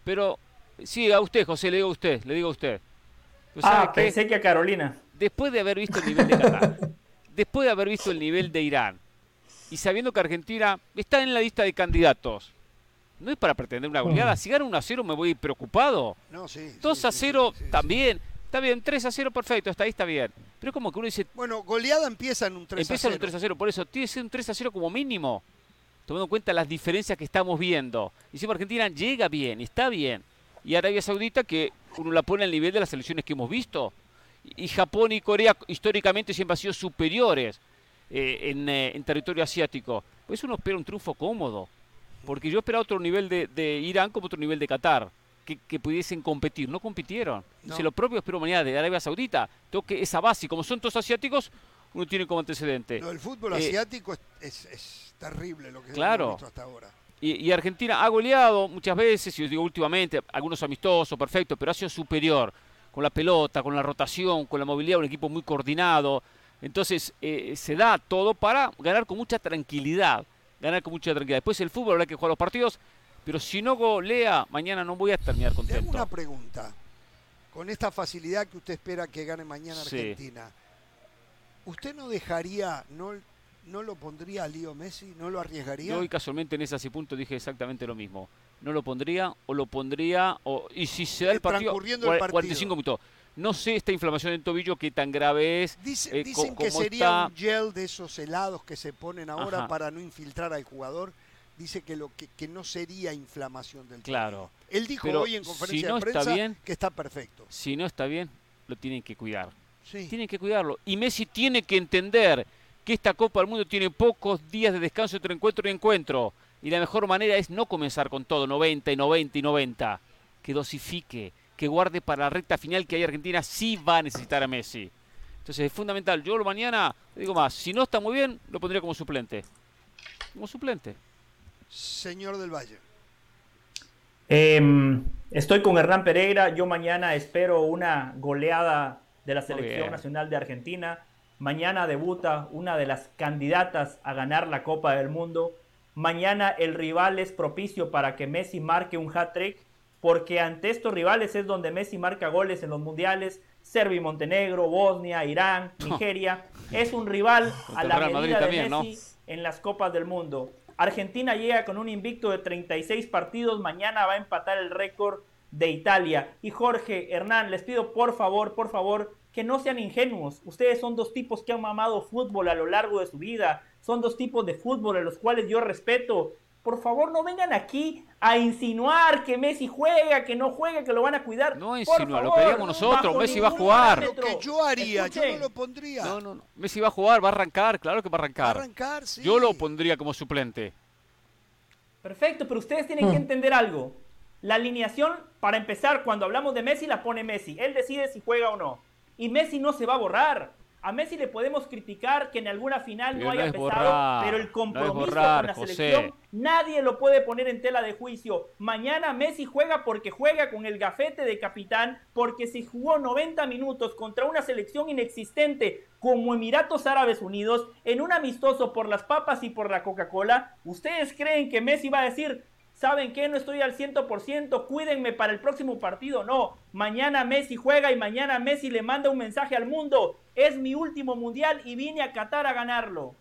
Pero sí, a usted, José, le digo a usted, le digo a usted. Ah, pensé que a Carolina. Después de haber visto el nivel de Qatar, después de haber visto el nivel de Irán, y sabiendo que Argentina está en la lista de candidatos. No es para pretender una goleada. Si gana 1 a 0 me voy preocupado. No, sí. 2 sí, a sí, 0 sí, sí. también. Está bien, 3 a 0 perfecto, hasta ahí está bien. Pero como que uno dice, Bueno, goleada empieza en un 3 empieza a en 0. un 3 a 0, por eso tiene que ser un 3 a 0 como mínimo. Tomando en cuenta las diferencias que estamos viendo. Y si Argentina llega bien, está bien. Y Arabia Saudita que uno la pone al nivel de las selecciones que hemos visto. Y Japón y Corea históricamente siempre han sido superiores eh, en, eh, en territorio asiático. Pues uno espera un triunfo cómodo. Porque yo esperaba otro nivel de, de Irán como otro nivel de Qatar. Que, que pudiesen competir. No compitieron. No. Si lo propio espero mañana de Arabia Saudita. Tengo que esa base, y como son todos asiáticos, uno tiene como antecedente. Lo del fútbol Eh, asiático es, es- es terrible lo que Claro. hemos visto hasta ahora. Y, y Argentina ha goleado muchas veces, y os digo últimamente, algunos amistosos, perfecto, pero ha sido superior con la pelota, con la rotación, con la movilidad, un equipo muy coordinado. Entonces eh, se da todo para ganar con mucha tranquilidad, ganar con mucha tranquilidad. Después el fútbol habrá que jugar los partidos, pero si no golea, mañana no voy a terminar contento. una pregunta. Con esta facilidad que usted espera que gane mañana Sí. Argentina, ¿usted no dejaría, no, no lo pondría a Lío Messi? ¿No lo arriesgaría? Yo hoy casualmente en ese punto dije exactamente lo mismo. No lo pondría o lo pondría, o, y si se da el partido, el partido. 45 minutos. No sé esta inflamación del tobillo qué tan grave es. Dice- eh, dicen que sería está. un gel de esos helados que se ponen ahora Ajá. para no infiltrar al jugador. Dice que, lo que, que no sería inflamación del tobillo. Claro. Él dijo Pero hoy en si conferencia no de está prensa bien- que está perfecto. Si no está bien, lo tienen que cuidar. Sí. Tienen que cuidarlo. Y Messi tiene que entender que esta Copa del Mundo tiene pocos días de descanso entre encuentro y encuentro. Y la mejor manera es no comenzar con todo, 90 y 90 y 90. Que dosifique, que guarde para la recta final que ahí Argentina sí va a necesitar a Messi. Entonces es fundamental. Yo lo mañana, digo más, si no está muy bien, lo pondría como suplente. Como suplente. Señor del Valle. Em, estoy con Hernán Pereira. Yo mañana espero una goleada de la selección nacional de Argentina. Mañana debuta una de las candidatas a ganar la Copa del Mundo. Mañana el rival es propicio para que Messi marque un hat-trick, porque ante estos rivales es donde Messi marca goles en los mundiales. Serbia y Montenegro, Bosnia, Irán, Nigeria. Es un rival a la Madrid medida de también, ¿no? Messi en las Copas del Mundo. Argentina llega con un invicto de 36 partidos. Mañana va a empatar el récord de Italia. Y Jorge, Hernán, les pido por favor, por favor, que no sean ingenuos. Ustedes son dos tipos que han mamado fútbol a lo largo de su vida. Son dos tipos de fútbol a los cuales yo respeto. Por favor, no vengan aquí a insinuar que Messi juega, que no juega, que lo van a cuidar. No Por insinúa, lo queríamos nosotros, Messi va a jugar. Lo que yo haría, yo Escuchen. no lo pondría. No, no, no. Messi va a jugar, va a arrancar, claro que va a Va a arrancar. arrancar, sí. Yo lo pondría como suplente. Perfecto, pero ustedes tienen que entender algo. La alineación, para empezar, cuando hablamos de Messi, la pone Messi. Él decide si juega o no. Y Messi no se va a borrar. A Messi le podemos criticar que en alguna final no no haya es pesado, borrar, pero el compromiso borrar, con la José. selección nadie lo puede poner en tela de juicio. Mañana Messi juega porque juega con el gafete de capitán, porque si jugó 90 minutos contra una selección inexistente como Emiratos Árabes Unidos en un amistoso por las papas y por la Coca-Cola, ¿ustedes creen que Messi va a decir, ¿saben qué? No estoy al 100%, cuídenme para el próximo partido. No, mañana Messi juega y mañana Messi le manda un mensaje al mundo. Es mi último mundial y vine a Qatar a ganarlo.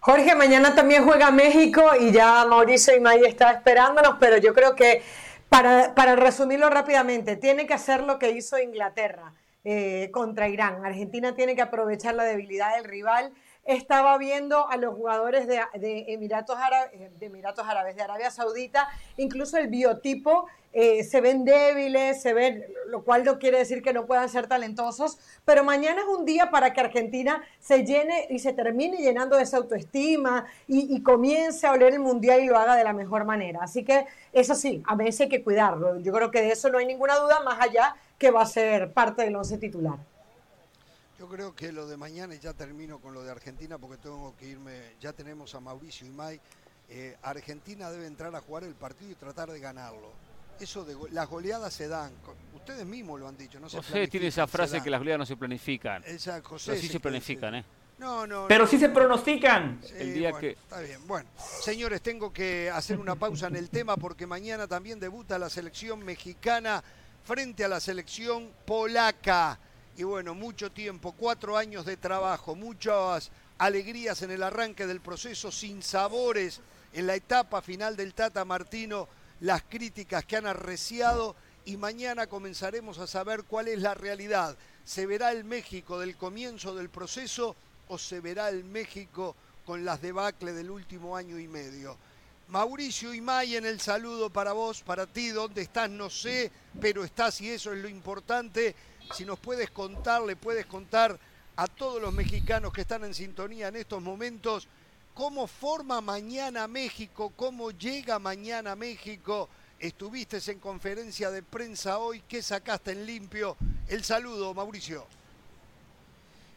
Jorge, mañana también juega México y ya Mauricio y May está esperándonos, pero yo creo que para, para resumirlo rápidamente, tiene que hacer lo que hizo Inglaterra eh, contra Irán. Argentina tiene que aprovechar la debilidad del rival. Estaba viendo a los jugadores de, Emiratos, Árabes, de Emiratos Árabes, de Arabia Saudita, incluso el biotipo, eh, se ven débiles, se ven, lo cual no quiere decir que no puedan ser talentosos, pero mañana es un día para que Argentina se llene y se termine llenando de esa autoestima y, y comience a oler el mundial y lo haga de la mejor manera. Así que eso sí, a veces hay que cuidarlo. Yo creo que de eso no hay ninguna duda, más allá que va a ser parte del once titular. Yo creo que lo de mañana, y ya termino con lo de Argentina porque tengo que irme, ya tenemos a Mauricio y May, eh, Argentina debe entrar a jugar el partido y tratar de ganarlo. Eso de go- las goleadas se dan, ustedes mismos lo han dicho, no se José tiene esa frase que las goleadas no se planifican. Esa, José Pero sí se planifican, ¿eh? No, no, Pero no. sí se pronostican. Sí, el día bueno, que- Está bien. Bueno, señores, tengo que hacer una pausa en el tema porque mañana también debuta la selección mexicana frente a la selección polaca. Y bueno, mucho tiempo, cuatro años de trabajo, muchas alegrías en el arranque del proceso, sin sabores en la etapa final del Tata Martino, las críticas que han arreciado y mañana comenzaremos a saber cuál es la realidad. ¿Se verá el México del comienzo del proceso o se verá el México con las debacle del último año y medio? Mauricio Imay en el saludo para vos, para ti, ¿dónde estás? No sé, pero estás y eso es lo importante. Si nos puedes contar, le puedes contar a todos los mexicanos que están en sintonía en estos momentos, cómo forma mañana México, cómo llega mañana México. Estuviste en conferencia de prensa hoy, ¿qué sacaste en limpio? El saludo, Mauricio.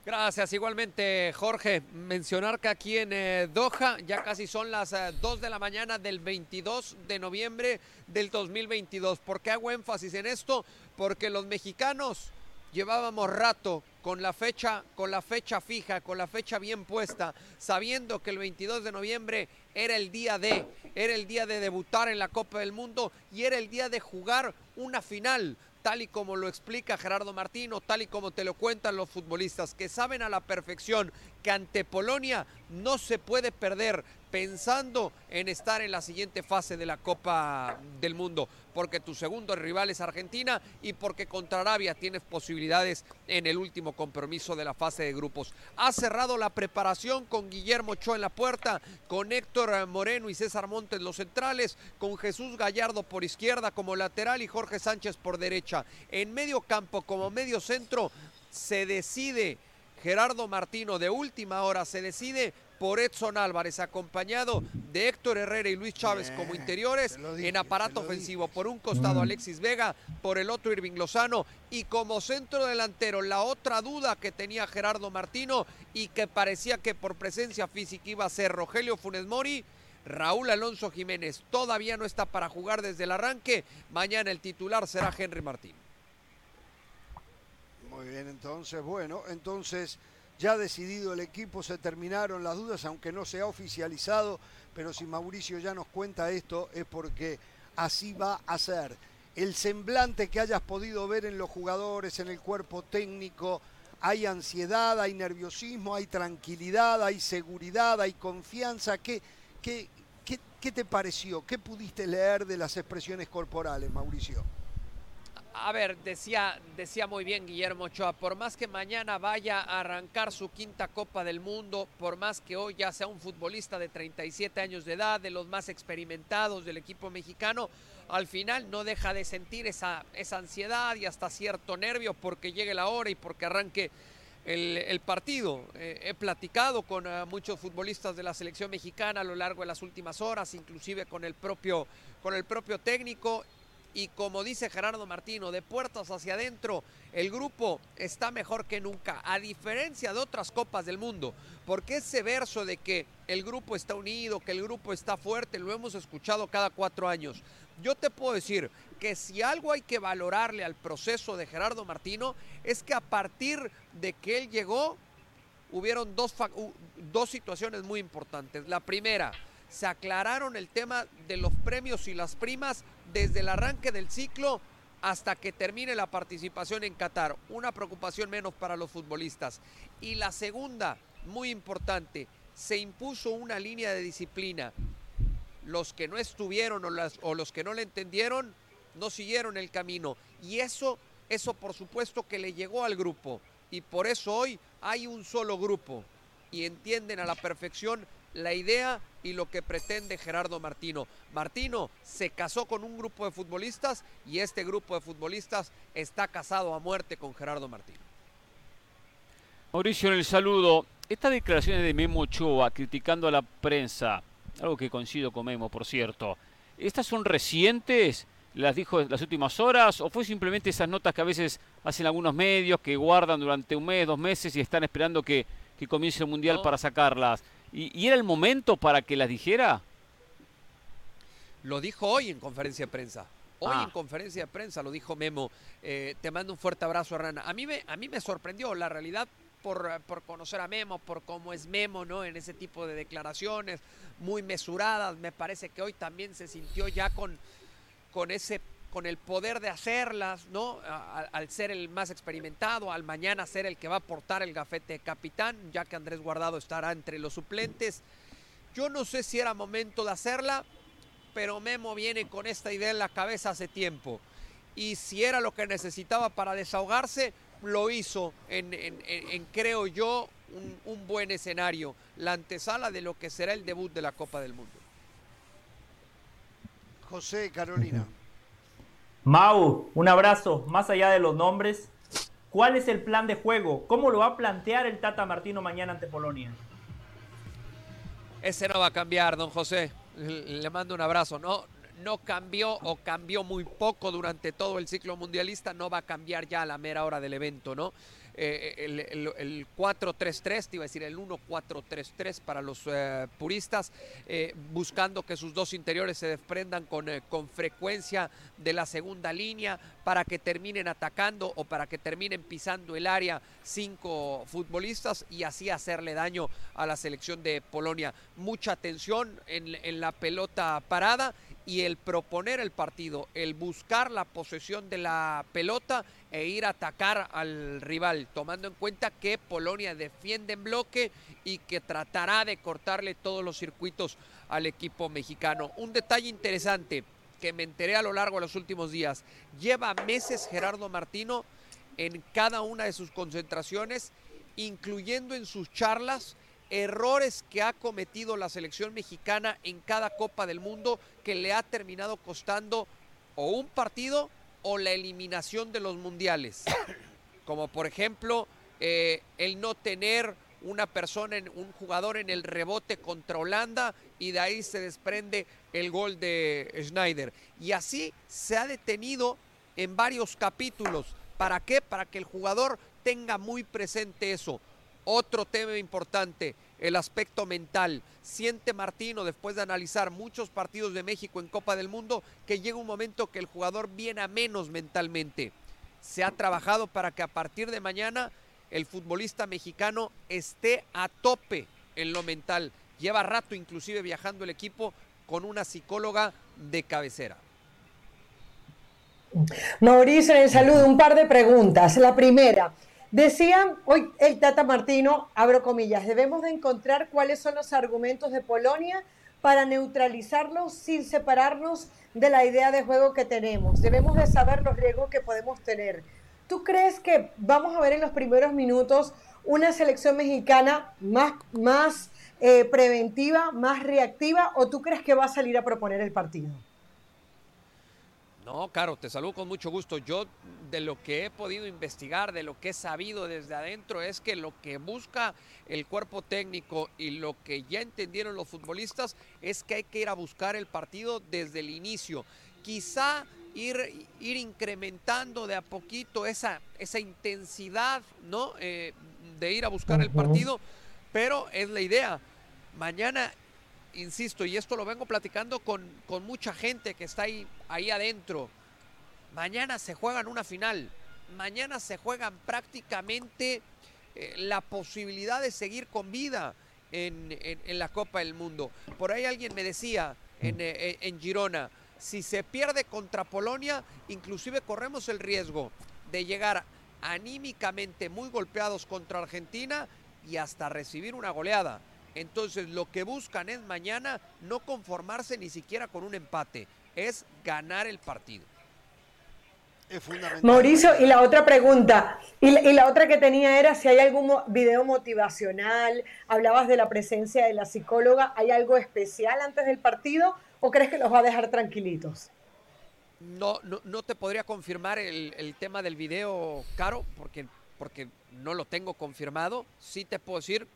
Gracias, igualmente Jorge. Mencionar que aquí en eh, Doha ya casi son las eh, 2 de la mañana del 22 de noviembre del 2022. ¿Por qué hago énfasis en esto? Porque los mexicanos llevábamos rato con la fecha, con la fecha fija, con la fecha bien puesta, sabiendo que el 22 de noviembre era el día de, era el día de debutar en la Copa del Mundo y era el día de jugar una final, tal y como lo explica Gerardo Martino, tal y como te lo cuentan los futbolistas, que saben a la perfección que ante Polonia no se puede perder pensando en estar en la siguiente fase de la Copa del Mundo, porque tu segundo rival es Argentina y porque contra Arabia tienes posibilidades en el último compromiso de la fase de grupos. Ha cerrado la preparación con Guillermo Ochoa en la puerta, con Héctor Moreno y César Montes los centrales, con Jesús Gallardo por izquierda como lateral y Jorge Sánchez por derecha. En medio campo como medio centro se decide Gerardo Martino de última hora se decide por Edson Álvarez, acompañado de Héctor Herrera y Luis Chávez como interiores, en aparato ofensivo. Por un costado Alexis Vega, por el otro Irving Lozano y como centro delantero, la otra duda que tenía Gerardo Martino y que parecía que por presencia física iba a ser Rogelio Funes Mori. Raúl Alonso Jiménez todavía no está para jugar desde el arranque. Mañana el titular será Henry Martín. Muy bien, entonces, bueno, entonces ya decidido el equipo, se terminaron las dudas, aunque no se ha oficializado, pero si Mauricio ya nos cuenta esto es porque así va a ser. El semblante que hayas podido ver en los jugadores, en el cuerpo técnico, hay ansiedad, hay nerviosismo, hay tranquilidad, hay seguridad, hay confianza. ¿Qué, qué, qué, qué te pareció? ¿Qué pudiste leer de las expresiones corporales, Mauricio? A ver, decía, decía muy bien Guillermo Ochoa, por más que mañana vaya a arrancar su quinta Copa del Mundo, por más que hoy ya sea un futbolista de 37 años de edad, de los más experimentados del equipo mexicano, al final no deja de sentir esa, esa ansiedad y hasta cierto nervio porque llegue la hora y porque arranque el, partido. Eh, he platicado con uh, muchos futbolistas de la selección mexicana a lo largo de las últimas horas, inclusive con el propio, con el propio técnico y como dice Gerardo Martino, de puertas hacia adentro, el grupo está mejor que nunca, a diferencia de otras copas del mundo, porque ese verso de que el grupo está unido, que el grupo está fuerte, lo hemos escuchado cada cuatro años. Yo te puedo decir que si algo hay que valorarle al proceso de Gerardo Martino es que a partir de que él llegó, hubieron dos, dos situaciones muy importantes. La primera, se aclararon el tema de los premios y las primas desde el arranque del ciclo hasta que termine la participación en Qatar. Una preocupación menos para los futbolistas. Y la segunda, muy importante, se impuso una línea de disciplina. Los que no estuvieron o, o los que no le entendieron no siguieron el camino. Y eso, eso por supuesto que le llegó al grupo. Y por eso hoy hay un solo grupo. Y entienden a la perfección la idea y lo que pretende Gerardo Martino. Martino se casó con un grupo de futbolistas y este grupo de futbolistas está casado a muerte con Gerardo Martino. Mauricio, en el saludo, estas declaraciones de Memo Ochoa criticando a la prensa, algo que coincido con Memo, por cierto, ¿estas son recientes? ¿Las dijo en las últimas horas? ¿O fue simplemente esas notas que a veces hacen algunos medios que guardan durante un mes, dos meses y están esperando que, que comience el Mundial no. para sacarlas? ¿Y, ¿Y, era el momento para que las dijera? Lo dijo hoy en conferencia de prensa. Hoy ah. en conferencia de prensa lo dijo Memo. Eh, te mando un fuerte abrazo, Hernán. A mí me, a mí me sorprendió la realidad por, por, conocer a Memo, por cómo es Memo, ¿no? En ese tipo de declaraciones muy mesuradas. Me parece que hoy también se sintió ya con, con ese con el poder de hacerlas, ¿no? Al ser el más experimentado, al mañana ser el que va a portar el gafete de capitán, ya que Andrés Guardado estará entre los suplentes. Yo no sé si era momento de hacerla, pero Memo viene con esta idea en la cabeza hace tiempo. Y si era lo que necesitaba para desahogarse, lo hizo en, en- en- en, creo yo, un, un buen escenario, la antesala de lo que será el debut de la Copa del Mundo. José, Carolina. Mau, un abrazo. Más allá de los nombres, ¿cuál es el plan de juego? ¿Cómo lo va a plantear el Tata Martino mañana ante Polonia? Ese no va a cambiar, don José. Le mando un abrazo. No, no cambió o cambió muy poco durante todo el ciclo mundialista. No va a cambiar ya a la mera hora del evento, ¿no? Eh, el, el- el 4-3-3, te iba a decir el 1-4-3-3 para los eh, puristas, eh, buscando que sus dos interiores se desprendan con, eh, con frecuencia de la segunda línea para que terminen atacando o para que terminen pisando el área cinco futbolistas y así hacerle daño a la selección de Polonia. Mucha atención en, en la pelota parada y el proponer el partido, el buscar la posesión de la pelota e ir a atacar al rival, tomando en cuenta que Polonia defiende en bloque y que tratará de cortarle todos los circuitos al equipo mexicano. Un detalle interesante que me enteré a lo largo de los últimos días, lleva meses Gerardo Martino en cada una de sus concentraciones, incluyendo en sus charlas errores que ha cometido la selección mexicana en cada Copa del Mundo que le ha terminado costando o un partido o la eliminación de los mundiales. Como por ejemplo eh, el no tener una persona, en, un jugador en el rebote contra Holanda y de ahí se desprende el gol de Schneider. Y así se ha detenido en varios capítulos. ¿Para qué? Para que el jugador tenga muy presente eso. Otro tema importante, el aspecto mental. Siente Martino, después de analizar muchos partidos de México en Copa del Mundo, que llega un momento que el jugador viene a menos mentalmente. Se ha trabajado para que a partir de mañana el futbolista mexicano esté a tope en lo mental. Lleva rato inclusive viajando el equipo con una psicóloga de cabecera. Mauricio, en el saludo, un par de preguntas. La primera, decía hoy el Tata Martino, abro comillas, debemos de encontrar cuáles son los argumentos de Polonia para neutralizarlos sin separarnos de la idea de juego que tenemos. Debemos de saber los riesgos que podemos tener. ¿Tú crees que vamos a ver en los primeros minutos una selección mexicana más, más eh, preventiva, más reactiva, o tú crees que va a salir a proponer el partido? No, Caro, te saludo con mucho gusto. Yo de lo que he podido investigar, de lo que he sabido desde adentro, es que lo que busca el cuerpo técnico y lo que ya entendieron los futbolistas es que hay que ir a buscar el partido desde el inicio. Quizá ir, ir incrementando de a poquito esa, esa intensidad, ¿no? Eh, de ir a buscar el partido, pero es la idea. Mañana insisto, y esto lo vengo platicando con, con mucha gente que está ahí, ahí adentro. Mañana se juegan una final. Mañana se juegan prácticamente eh, la posibilidad de seguir con vida en, en- en la Copa del Mundo. Por ahí alguien me decía en, eh, en Girona, si se pierde contra Polonia, inclusive corremos el riesgo de llegar anímicamente muy golpeados contra Argentina y hasta recibir una goleada. Entonces lo que buscan es mañana no conformarse ni siquiera con un empate, es ganar el partido. Es fundamental. Mauricio, y la otra pregunta, y la, y la otra que tenía era si hay algún video motivacional, hablabas de la presencia de la psicóloga, ¿hay algo especial antes del partido o crees que los va a dejar tranquilitos? No, no, no te podría confirmar el, el tema del video, Caro, porque, porque no lo tengo confirmado. Sí te puedo decir,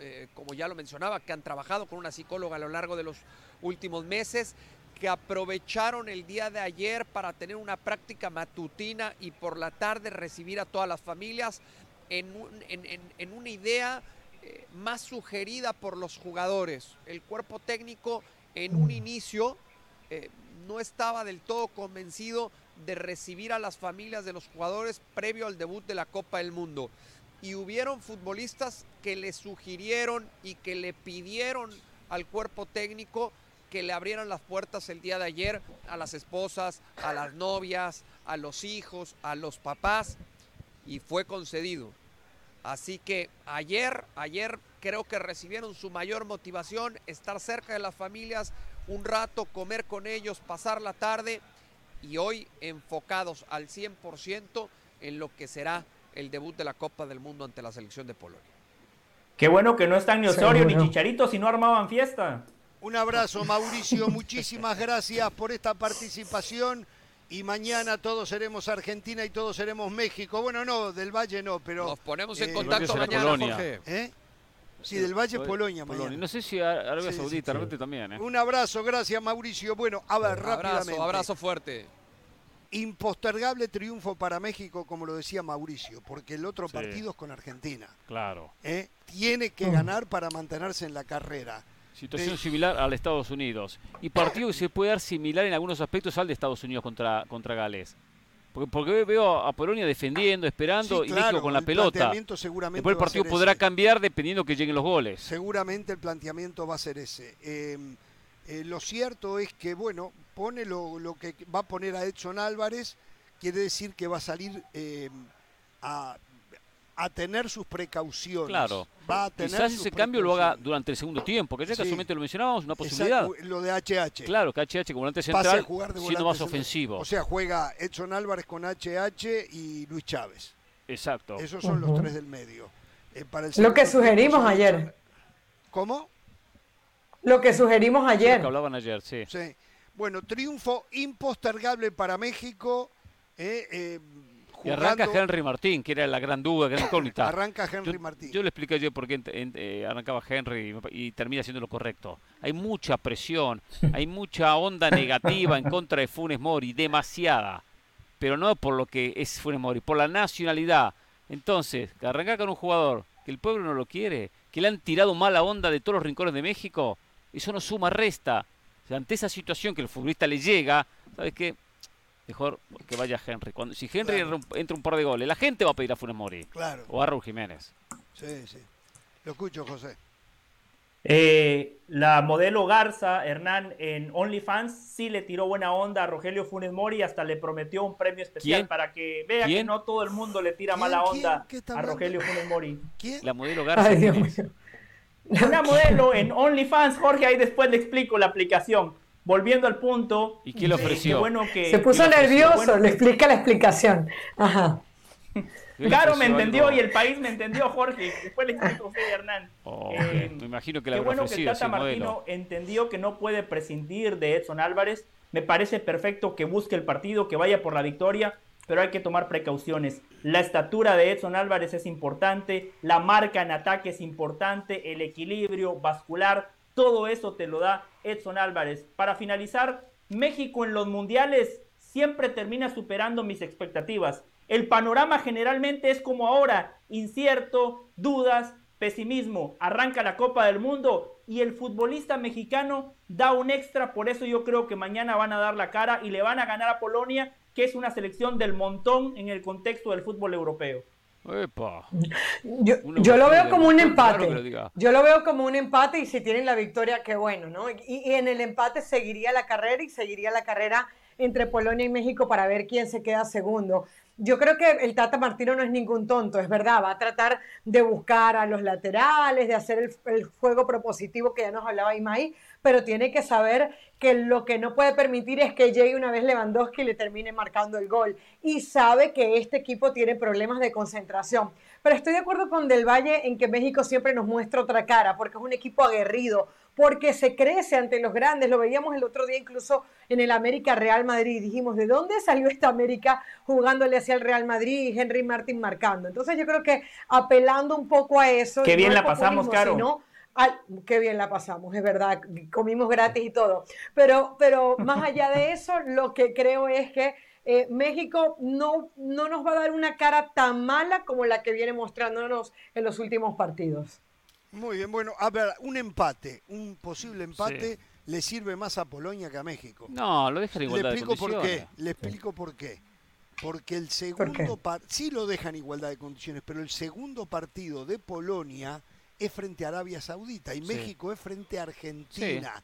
eh, como ya lo mencionaba, que han trabajado con una psicóloga a lo largo de los últimos meses, que aprovecharon el día de ayer para tener una práctica matutina y por la tarde recibir a todas las familias en, un- en- en- en una idea eh, más sugerida por los jugadores. El cuerpo técnico en un inicio eh, no estaba del todo convencido de recibir a las familias de los jugadores previo al debut de la Copa del Mundo. Y hubieron futbolistas que le sugirieron y que le pidieron al cuerpo técnico que le abrieran las puertas el día de ayer a las esposas, a las novias, a los hijos, a los papás y fue concedido. Así que ayer, ayer creo que recibieron su mayor motivación, estar cerca de las familias, un rato, comer con ellos, pasar la tarde y hoy enfocados al 100% en lo que será el debut de la Copa del Mundo ante la selección de Polonia. Qué bueno que no están ni Osorio ni Chicharito si no armaban fiesta. Un abrazo, Mauricio. Muchísimas gracias por esta participación. Y mañana todos seremos Argentina y todos seremos México. Bueno, no, del Valle no, pero. Nos ponemos en eh, contacto mañana, Polonia. Jorge. ¿eh? Sí, del Valle es Polonia Polonia. mañana. No sé si Ar- Arabia Sí, Saudita, sí. realmente también. ¿eh? Un abrazo, gracias Mauricio. Bueno, a ver, rápidamente. Abrazo, abrazo fuerte. Impostergable triunfo para México, como lo decía Mauricio, porque el otro Sí. partido es con Argentina. Claro. ¿eh? Tiene que ganar para mantenerse en la carrera. Situación De- similar al de Estados Unidos. Y partido que se puede dar similar en algunos aspectos al de Estados Unidos contra, contra Gales. Porque, porque veo a Polonia defendiendo, esperando Sí, y México con la el pelota. planteamiento seguramente Después el partido podrá ese. cambiar dependiendo que lleguen los goles. Seguramente el planteamiento va a ser ese. Eh, eh, lo cierto es que, bueno, pone lo, lo que va a poner a Edson Álvarez, quiere decir que va a salir eh, a, a tener sus precauciones. Claro. Va a tener Quizás ese cambio lo haga durante el segundo tiempo, que ya Sí. casualmente lo mencionábamos, una posibilidad. Exacto, lo de HH. Claro, que HH como volante Pase a central, jugar de siendo más central. ofensivo. O sea, juega Edson Álvarez con HH y Luis Chávez. Exacto. Esos son los tres del medio. Eh, para el Lo que sugerimos ayer. ¿Cómo? Lo que sugerimos Lo ayer. que hablaban ayer, sí. Sí. Bueno, triunfo impostergable para México. eh, eh, Y arranca Henry Martín, que era la gran duda, gran incógnita. Arranca Henry yo, Martín. Yo le expliqué ayer por qué eh, arrancaba Henry y, y termina haciendo lo correcto. Hay mucha presión, hay mucha onda negativa en contra de Funes Mori, demasiada. Pero no por lo que es Funes Mori, por la nacionalidad. Entonces, que arrancar con un jugador que el pueblo no lo quiere, que le han tirado mala onda de todos los rincones de México, eso no suma, resta. Sea, ante esa situación que el futbolista le llega, ¿sabes qué? Mejor que vaya Henry. Cuando, si Henry Claro. entra un- par de goles, la gente va a pedir a Funes Mori. Claro. O a Raúl Jiménez. Sí, sí. Lo escucho, José. Eh, la modelo Garza, Hernán, en OnlyFans, sí le tiró buena onda a Rogelio Funes Mori, hasta le prometió un premio especial ¿Quién? para que vea que no todo el mundo le tira mala ¿Quién? onda ¿Qué está a? Rogelio Funes Mori. ¿Quién? La modelo Garza. Ay, Dios ¿quién es? mío. Una modelo en OnlyFans, Jorge, ahí después le explico la aplicación. Volviendo al punto. ¿Y quién le ofreció? qué bueno que, Se puso nervioso, Bueno, le explica la explicación. Ajá. ¿Quién le Claro, me entendió algo? y el país me entendió, Jorge. Después le explico a usted, Hernán. Oh, Eh, me imagino que le Qué bueno que Tata modelo. Martino entendió que no puede prescindir de Edson Álvarez. Me parece perfecto que busque el partido, que vaya por la victoria, pero hay que tomar precauciones. La estatura de Edson Álvarez es importante, la marca en ataque es importante, el equilibrio vascular, todo eso te lo da Edson Álvarez. Para finalizar, México en los mundiales siempre termina superando mis expectativas. El panorama generalmente es como ahora, incierto, dudas, pesimismo. Arranca la Copa del Mundo y el futbolista mexicano da un extra, por eso yo creo que mañana van a dar la cara y le van a ganar a Polonia, que es una selección del montón en el contexto del fútbol europeo. Epa. Yo, lo veo como un claro empate. Yo lo veo como un empate y si tienen la victoria, qué bueno, ¿no? Y, y en el empate seguiría la carrera y seguiría la carrera entre Polonia y México para ver quién se queda segundo. Yo creo que el Tata Martino no es ningún tonto, es verdad, va a tratar de buscar a los laterales, de hacer el, el juego propositivo que ya nos hablaba Imai, pero tiene que saber que lo que no puede permitir es que llegue una vez Lewandowski y le termine marcando el gol. Y sabe que este equipo tiene problemas de concentración. Pero estoy de acuerdo con Del Valle en que México siempre nos muestra otra cara, porque es un equipo aguerrido, porque se crece ante los grandes. Lo veíamos el otro día incluso en el América Real Madrid. Dijimos, ¿de dónde salió esta América jugándole hacia el Real Madrid y Henry Martin marcando? Entonces yo creo que apelando un poco a eso... Qué bien no la pasamos, Caro. sino al- qué bien la pasamos, es verdad, comimos gratis y todo. Pero, pero más allá de eso, lo que creo es que eh, México no, no nos va a dar una cara tan mala como la que viene mostrándonos en los últimos partidos. Muy bien, bueno, a ver, un empate, un posible empate Sí. le sirve más a Polonia que a México. No, lo deja en Le igualdad de explico por condiciones. qué, le explico por qué. Porque el segundo par- sí lo deja en igualdad de condiciones, pero el segundo partido de Polonia es frente a Arabia Saudita y Sí. México es frente a Argentina.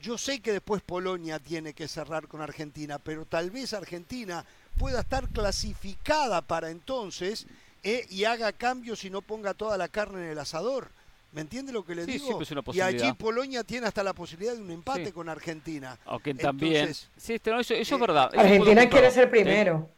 Yo sé que después Polonia tiene que cerrar con Argentina, pero tal vez Argentina pueda estar clasificada para entonces eh, y haga cambios y no ponga toda la carne en el asador. ¿Me entiende lo que le Sí, digo? es y allí. Polonia tiene hasta la posibilidad de un empate Sí. con Argentina. Aunque también. Entonces, sí, este, no, eso, eso eh, es verdad. eso Argentina quiere ser Eh, primero.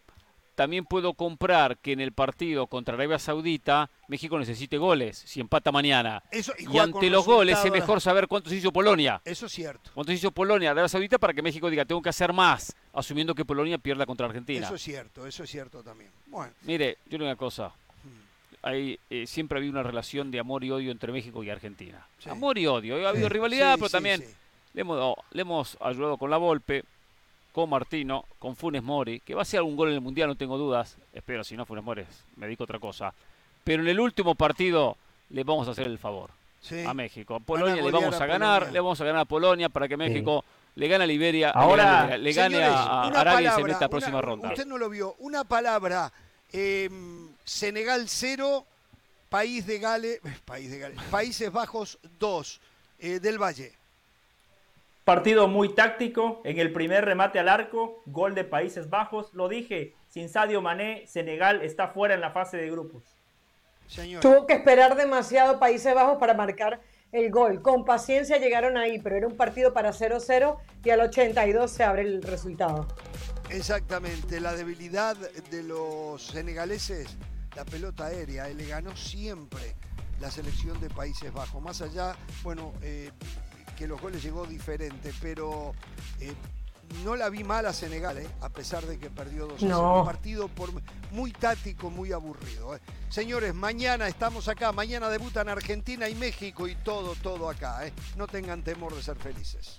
También puedo comprar que en el partido contra Arabia Saudita México necesite goles. Si empata mañana. Eso, y ante los goles es mejor saber cuántos hizo Polonia. Eso es cierto. ¿Cuántos hizo Polonia, Arabia Saudita, para que México diga tengo que hacer más, asumiendo que Polonia pierda contra Argentina? Eso es cierto, eso es cierto también. Bueno, Mire, yo le digo una cosa. Hay, eh, siempre ha habido una relación de amor y odio entre México y Argentina. Sí. Amor y odio. Ha habido Sí, rivalidad, sí, pero también. Le, hemos, le hemos ayudado con la Volpe, con Martino, con Funes Mori, que va a ser algún gol en el Mundial, no tengo dudas. Espero, si no, Funes Mori, me dedico a otra cosa. Pero en el último partido le vamos a hacer el favor sí. a México. A Polonia le vamos a a ganar, Polonia. le vamos a ganar a Polonia para que México le gane a Liberia, Ahora, le, le gane Señores, a, Arabia y se palabra, meta a la próxima una- ronda. Usted no lo vio. Una palabra. eh, Senegal 0, País de Gales, País de Gales, Países Bajos 2, eh, del Valle. Partido muy táctico. En el primer remate al arco, gol de Países Bajos. Lo dije, sin Sadio Mané, Senegal está fuera en la fase de grupos. Señor. Tuvo que esperar demasiado Países Bajos para marcar el gol. Con paciencia llegaron ahí, pero era un partido para 0-0 y al 82 se abre el resultado. Exactamente, la debilidad de los senegaleses, la pelota aérea, eh, le ganó siempre la selección de Países Bajos. Más allá, bueno, eh, que los goles llegó diferente, pero eh, no la vi mal a Senegal, eh, a pesar de que perdió 2 a 0. No. Un partido por, muy táctico, muy aburrido. eh. Señores, mañana estamos acá, mañana debutan Argentina y México y todo, todo acá. No tengan temor de ser felices.